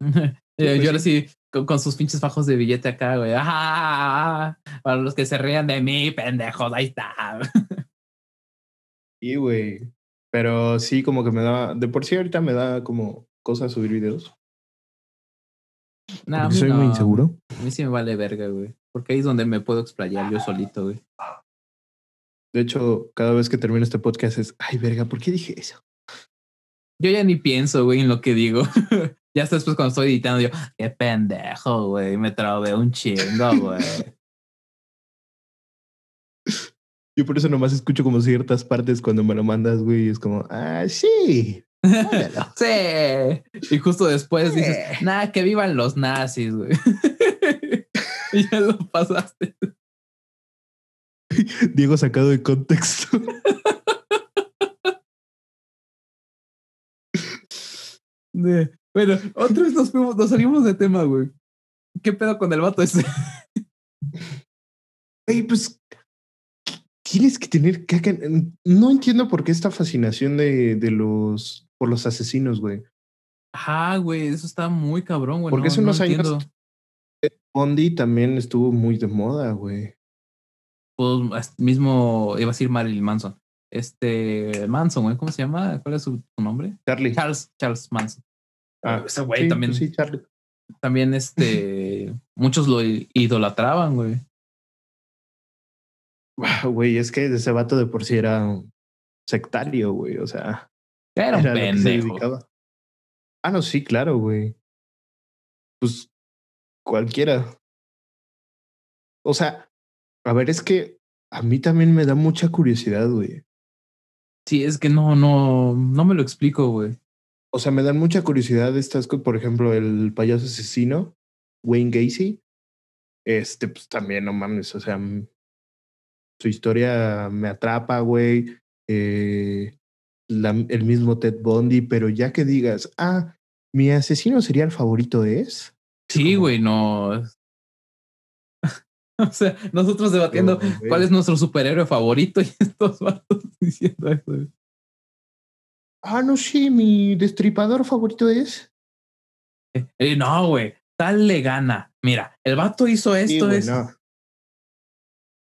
yo, pues ahora sí, con, sus pinches fajos de billete acá, güey. ¡Ah! Para los que se rían de mí, pendejos, ahí está. Sí, güey. Pero sí, como que me da. De por sí, ahorita me da como cosa subir videos. No, soy muy inseguro. A mí sí me vale verga, güey. Porque ahí es donde me puedo explayar yo solito, güey. De hecho, cada vez que termino este podcast es, ay, verga, ¿por qué dije eso? Yo ya ni pienso, güey, en lo que digo. ya hasta después cuando estoy editando, yo, qué pendejo, güey, me trabé un chingo, güey. Yo por eso nomás escucho como ciertas partes cuando me lo mandas, güey, y es como, ah, sí. sí. Y justo después dices, nada, que vivan los nazis, güey. y ya lo pasaste. Diego sacado de contexto. Bueno, otra vez nos fuimos, nos salimos de tema, güey. ¿Qué pedo con el vato ese? Güey, pues tienes que tener que no entiendo por qué esta fascinación de, de los por los asesinos, güey. Ajá, güey, eso está muy cabrón, güey. Porque hace unos años Bondi también estuvo muy de moda, güey. Pues mismo iba a decir Marilyn Manson. Este Manson, güey, ¿cómo se llama? ¿Cuál es su, nombre? Charlie. Charles, Charles Manson. Ah, ese güey también. Pues sí, Charlie. También este muchos lo idolatraban, güey. Güey, es que ese vato de por sí era un sectario, güey. O sea. Era un pendejo. Ah, no, sí, claro, güey. Pues cualquiera. O sea, a ver, es que a mí también me da mucha curiosidad, güey. Sí, es que no, no, no me lo explico, güey. O sea, me dan mucha curiosidad estas cosas. Por ejemplo, el payaso asesino, Wayne Gacy. Este, pues también, no mames, o sea, su historia me atrapa, güey. Eh, el mismo Ted Bundy, pero ya que digas, ah, mi asesino sería el favorito es. Sí, güey, no. o sea, nosotros debatiendo cuál es nuestro superhéroe favorito y estos vatos diciendo eso. Ah, no, sí, mi destripador favorito es. Eh, no, güey, tal le gana. Mira, el vato hizo esto. es... no.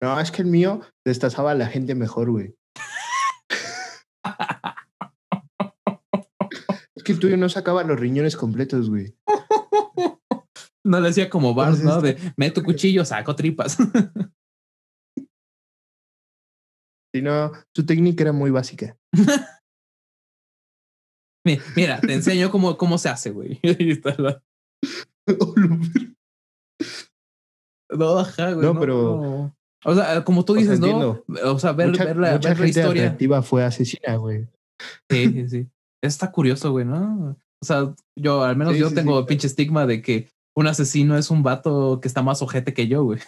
no, es que el mío destazaba a la gente mejor, güey. es que el tuyo no sacaba los riñones completos, güey. No le decía como Bars, ¿no? De meto cuchillo, saco tripas. Si no, su técnica era muy básica. Mira, te enseño cómo, cómo se hace, güey. no, ajá, güey. No, pero. O sea, como tú dices, ¿no? O sea, ver, ver la, mucha ver la historia. fue asesina, güey. Sí, sí, sí. Está curioso, güey, ¿no? O sea, yo, al menos yo tengo pinche estigma de que un asesino es un vato que está más ojete que yo, güey.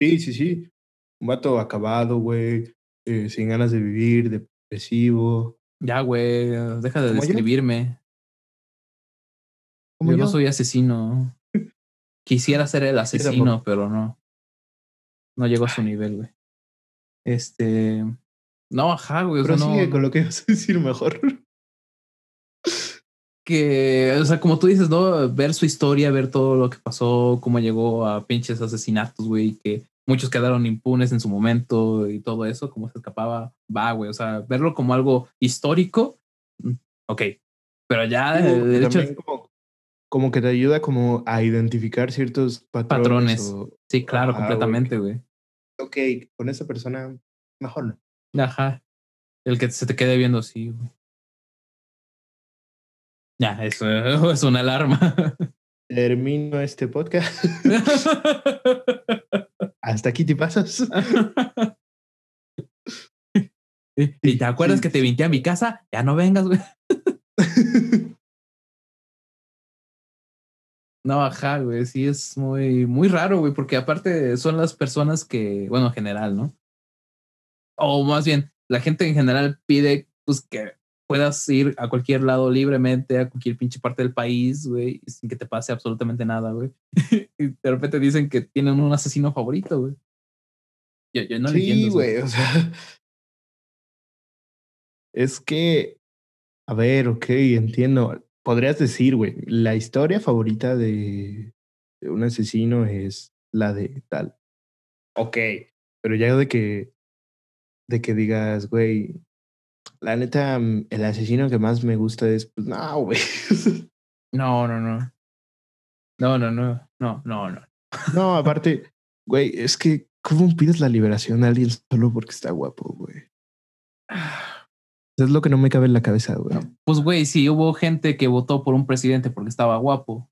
Sí, sí, sí. Un vato acabado, güey, eh, sin ganas de vivir, depresivo. Ya, güey, deja de describirme. Yo, yo, no soy asesino. Quisiera ser el asesino, pero no. No llego a su nivel, güey. Este. No, ajá, güey. Pero sigue con lo que vas a decir mejor. que, o sea, como tú dices, ¿no? Ver su historia, ver todo lo que pasó, cómo llegó a pinches asesinatos, güey, que muchos quedaron impunes en su momento y todo eso, cómo se escapaba, va, güey, o sea, verlo como algo histórico, mm, ok, pero ya el hecho como, como, que te ayuda como a identificar ciertos patrones. sí, claro, completamente, güey. Ok, con esa persona, mejor no. Ajá. El que se te quede viendo así, güey. Ya, eso es una alarma. Termino este podcast. Hasta aquí te pasas. ¿Y te acuerdas que te vinté a mi casa? Ya no vengas, güey. No, ajá, güey, sí es muy, muy raro, güey, porque aparte son las personas que, bueno, en general, ¿no? O más bien, la gente en general pide, pues, que puedas ir a cualquier lado libremente, a cualquier pinche parte del país, güey, sin que te pase absolutamente nada, güey. y de repente dicen que tienen un asesino favorito, güey. Yo, yo no sí, entiendo. Sí, güey, o sea. Es que, a ver, ok, entiendo. Podrías decir, güey, la historia favorita de, de un asesino es la de tal. Ok, pero ya de que, de que digas, güey, la neta, mm, el asesino que más me gusta es, pues, no, güey. No, no, no. No, no, no. No, no, no. No, aparte, güey, es que, ¿cómo pides la liberación a alguien solo porque está guapo, güey? Es lo que no me cabe en la cabeza, güey. Pues, güey, sí, hubo gente que votó por un presidente porque estaba guapo.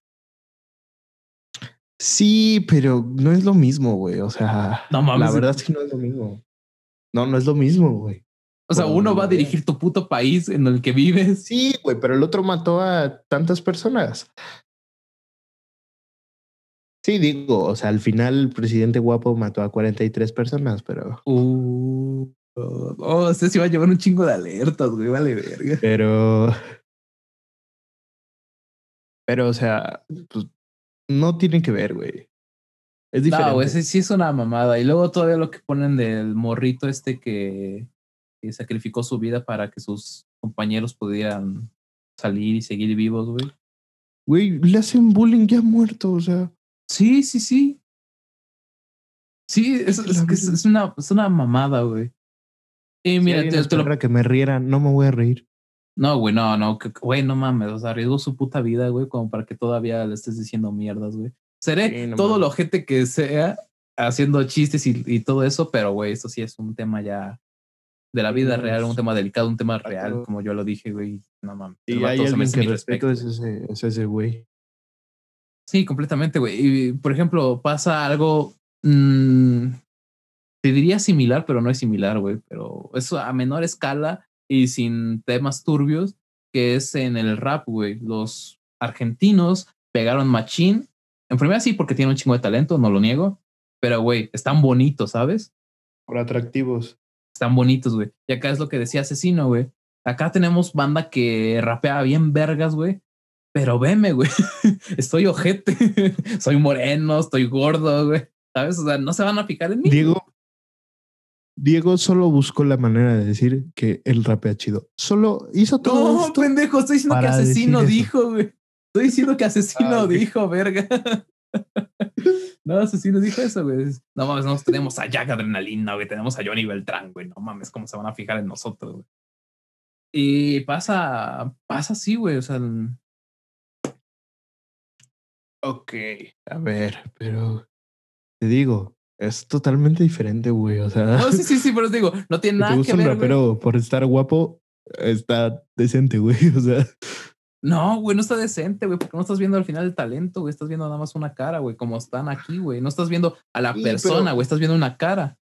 Sí, pero no es lo mismo, güey. O sea, no, mames. la verdad es que no es lo mismo. No, no es lo mismo, güey. O sea, uno va a dirigir tu puto país en el que vives. Sí, güey, pero el otro mató a tantas personas. Sí, digo, o sea, al final el presidente guapo mató a 43 personas, pero. Uh, oh, oh, si va a llevar un chingo de alertas, güey, vale verga. Pero. Pero, o sea, pues no tienen que ver, güey. Es diferente. No, güey, sí es una mamada. Y luego todavía lo que ponen del morrito este que que sacrificó su vida para que sus compañeros pudieran salir y seguir vivos, güey. Güey, le hacen bullying ya muerto, o sea. Sí, sí, sí. Sí, es, es, una, es una mamada, güey. Y mira, te, lo... que me riera, no me voy a reír. No, güey, no, no, güey, no mames, o sea, arriesgó su puta vida, güey, como para que todavía le estés diciendo mierdas, güey. Seré todo lo gente que sea haciendo chistes y, y todo eso, pero, güey, esto sí es un tema ya de la vida real, un tema delicado, un tema real, como yo lo dije, güey. No mames. Y hay alguien que respeto es ese, es ese güey. Sí, completamente, güey. Y, por ejemplo, pasa algo, mmm, te diría similar, pero no es similar, güey. Pero eso a menor escala y sin temas turbios, que es en el rap, güey. Los argentinos pegaron machín. En primera sí, porque tienen un chingo de talento, no lo niego. Pero, güey, están bonitos, ¿sabes? Por atractivos están bonitos, güey. Y acá es lo que decía Asesino, güey. Acá tenemos banda que rapea bien vergas, güey. Pero veme, güey. Estoy ojete. Soy moreno, estoy gordo, güey. ¿Sabes? O sea, no se van a picar en mí. Diego, Diego solo buscó la manera de decir que él rapea chido. Solo hizo todo. No, pendejo, estoy diciendo que asesino dijo, güey. Estoy diciendo que asesino ah, dijo, verga. No, asesino dijo eso, güey. No mames, no tenemos a Jack Adrenalina, güey. Tenemos a Johnny Beltrán, güey. No mames, ¿cómo se van a fijar en nosotros, güey? Y pasa, pasa así, güey. O sea. Ok, a ver, pero te digo, es totalmente diferente, güey. O sea. No, sí, sí, sí, pero os digo, no tiene nada que ver. Pero por estar guapo, está decente, güey. O sea. No, güey, no está decente, güey, porque no estás viendo al final el talento, güey, estás viendo nada más una cara, güey, como están aquí, güey. No estás viendo a la persona, güey, estás viendo una cara.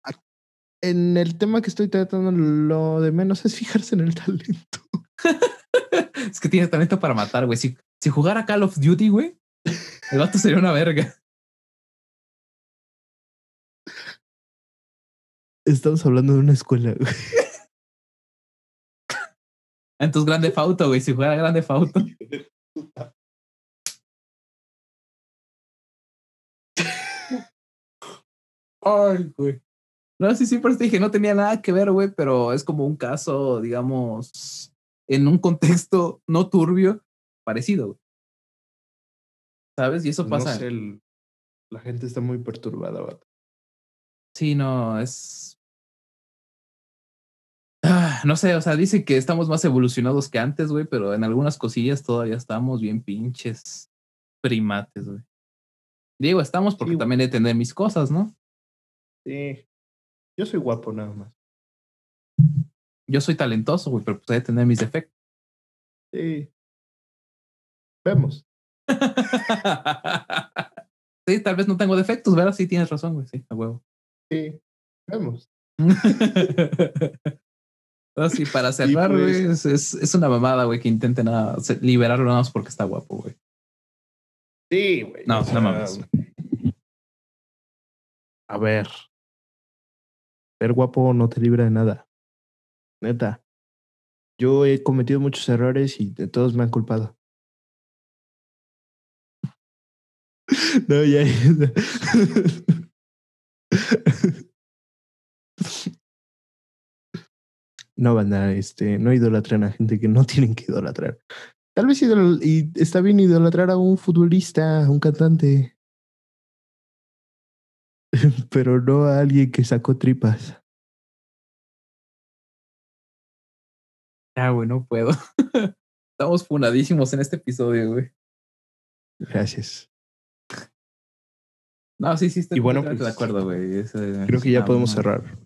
En el tema que estoy tratando, lo de menos es fijarse en el talento. es que tienes talento para matar, güey. Si, si jugara Call of Duty, güey, el vato sería una verga. Estamos hablando de una escuela, güey. Entonces, Grande Fauto, güey. Si fuera Grande Fauto. Ay, güey. No, sí, sí, pero te dije, no tenía nada que ver, güey, pero es como un caso, digamos, en un contexto no turbio, parecido, güey. ¿Sabes? Y eso no pasa. sé, el- la gente está muy perturbada, vato. Sí, no, es. Ah, no sé, o sea, dicen que estamos más evolucionados que antes, güey, pero en algunas cosillas todavía estamos bien pinches primates, güey. Digo, estamos porque Sí, también he de tener mis cosas, ¿no? Sí. Yo soy guapo nada más. Yo soy talentoso, güey, pero pues he de tener mis defectos. Sí. Vemos. sí, tal vez no tengo defectos, ¿verdad? Sí, tienes razón, güey, sí, a huevo. Sí. Vemos. Así, para cerrar, pues. güey, es, es, es una mamada, güey, que intenten ah, se- liberarlo nada más porque está guapo, güey. Sí, güey. No, no sea, mames. A ver. Ser guapo no te libra de nada. Neta. Yo he cometido muchos errores y de todos me han culpado. No, ya. No, banda, este, no idolatren a gente que no tienen que idolatrar. Tal vez idol- y está bien idolatrar a un futbolista, a un cantante. Pero no a alguien que sacó tripas. Ya, güey, no puedo. Estamos funadísimos en este episodio, güey. Gracias. No, sí, sí, estoy Y bueno, pues, de acuerdo, güey. Es, Creo que ya podemos cerrar.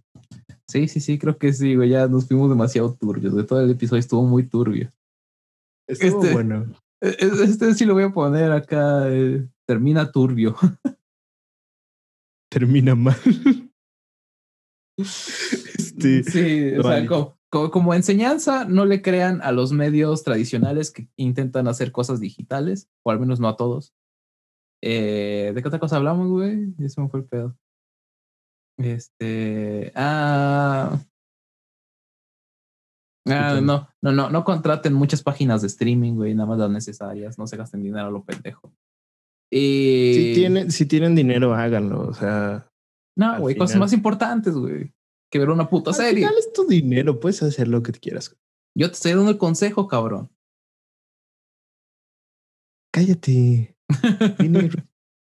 Sí, sí, sí, creo que sí, güey. Ya nos fuimos demasiado turbios. De todo el episodio estuvo muy turbio. Estuvo Este- bueno. E- e- Este sí lo voy a poner acá. eh, termina turbio. Termina mal. este, Sí, o sea, como, enseñanza, no le crean a los medios tradicionales que intentan hacer cosas digitales, o al menos no a todos. Eh, ¿De qué otra cosa hablamos, güey? Eso me fue el pedo. Este. Ah. Ah, no, no, no, no contraten muchas páginas de streaming, güey, nada más las necesarias, no se gasten dinero a lo pendejo. Y si, tienen, si tienen dinero, háganlo. O sea, no, al güey, cosas final- más importantes, güey, que ver una puta al serie. final es tu dinero. Puedes hacer lo que quieras. Yo te estoy dando el consejo, cabrón. Cállate. Dinero.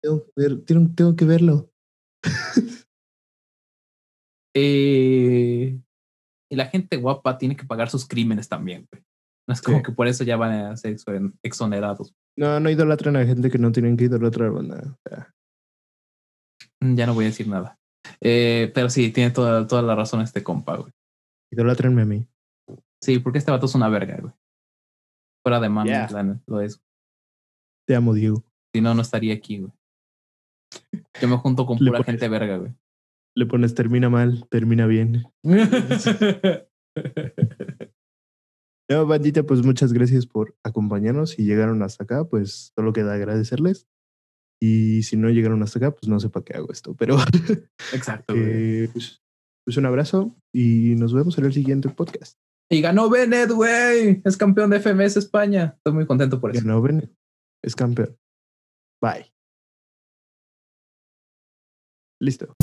tengo, que ver- tengo, tengo que verlo. Eh, y la gente guapa tiene que pagar sus crímenes también, güey. No es como Sí. que por eso ya van a ser exon- exonerados. No, no idolatran a gente que no tienen que idolatrar, banda. O sea, Mm, Ya no voy a decir nada. Eh, pero sí, tiene toda, toda la razón este compa, güey. idolátrenme a mí. Sí, porque este vato es una verga, güey. Fuera de mano, Yeah. lo es. Te amo, Diego. Si no, no estaría aquí, güey. Yo me junto con pura gente verga, güey. Le pones termina mal, termina bien. No, bandita, pues muchas gracias por acompañarnos. Si llegaron hasta acá, pues solo queda agradecerles. Y si no llegaron hasta acá, pues no sé para qué hago esto. Pero Exacto, eh, pues, pues un abrazo y nos vemos en el siguiente podcast. Y ganó Bennett, güey. Es campeón de FMS España. Estoy muy contento por eso. Ganó Bennett. Es campeón. Bye. Listo.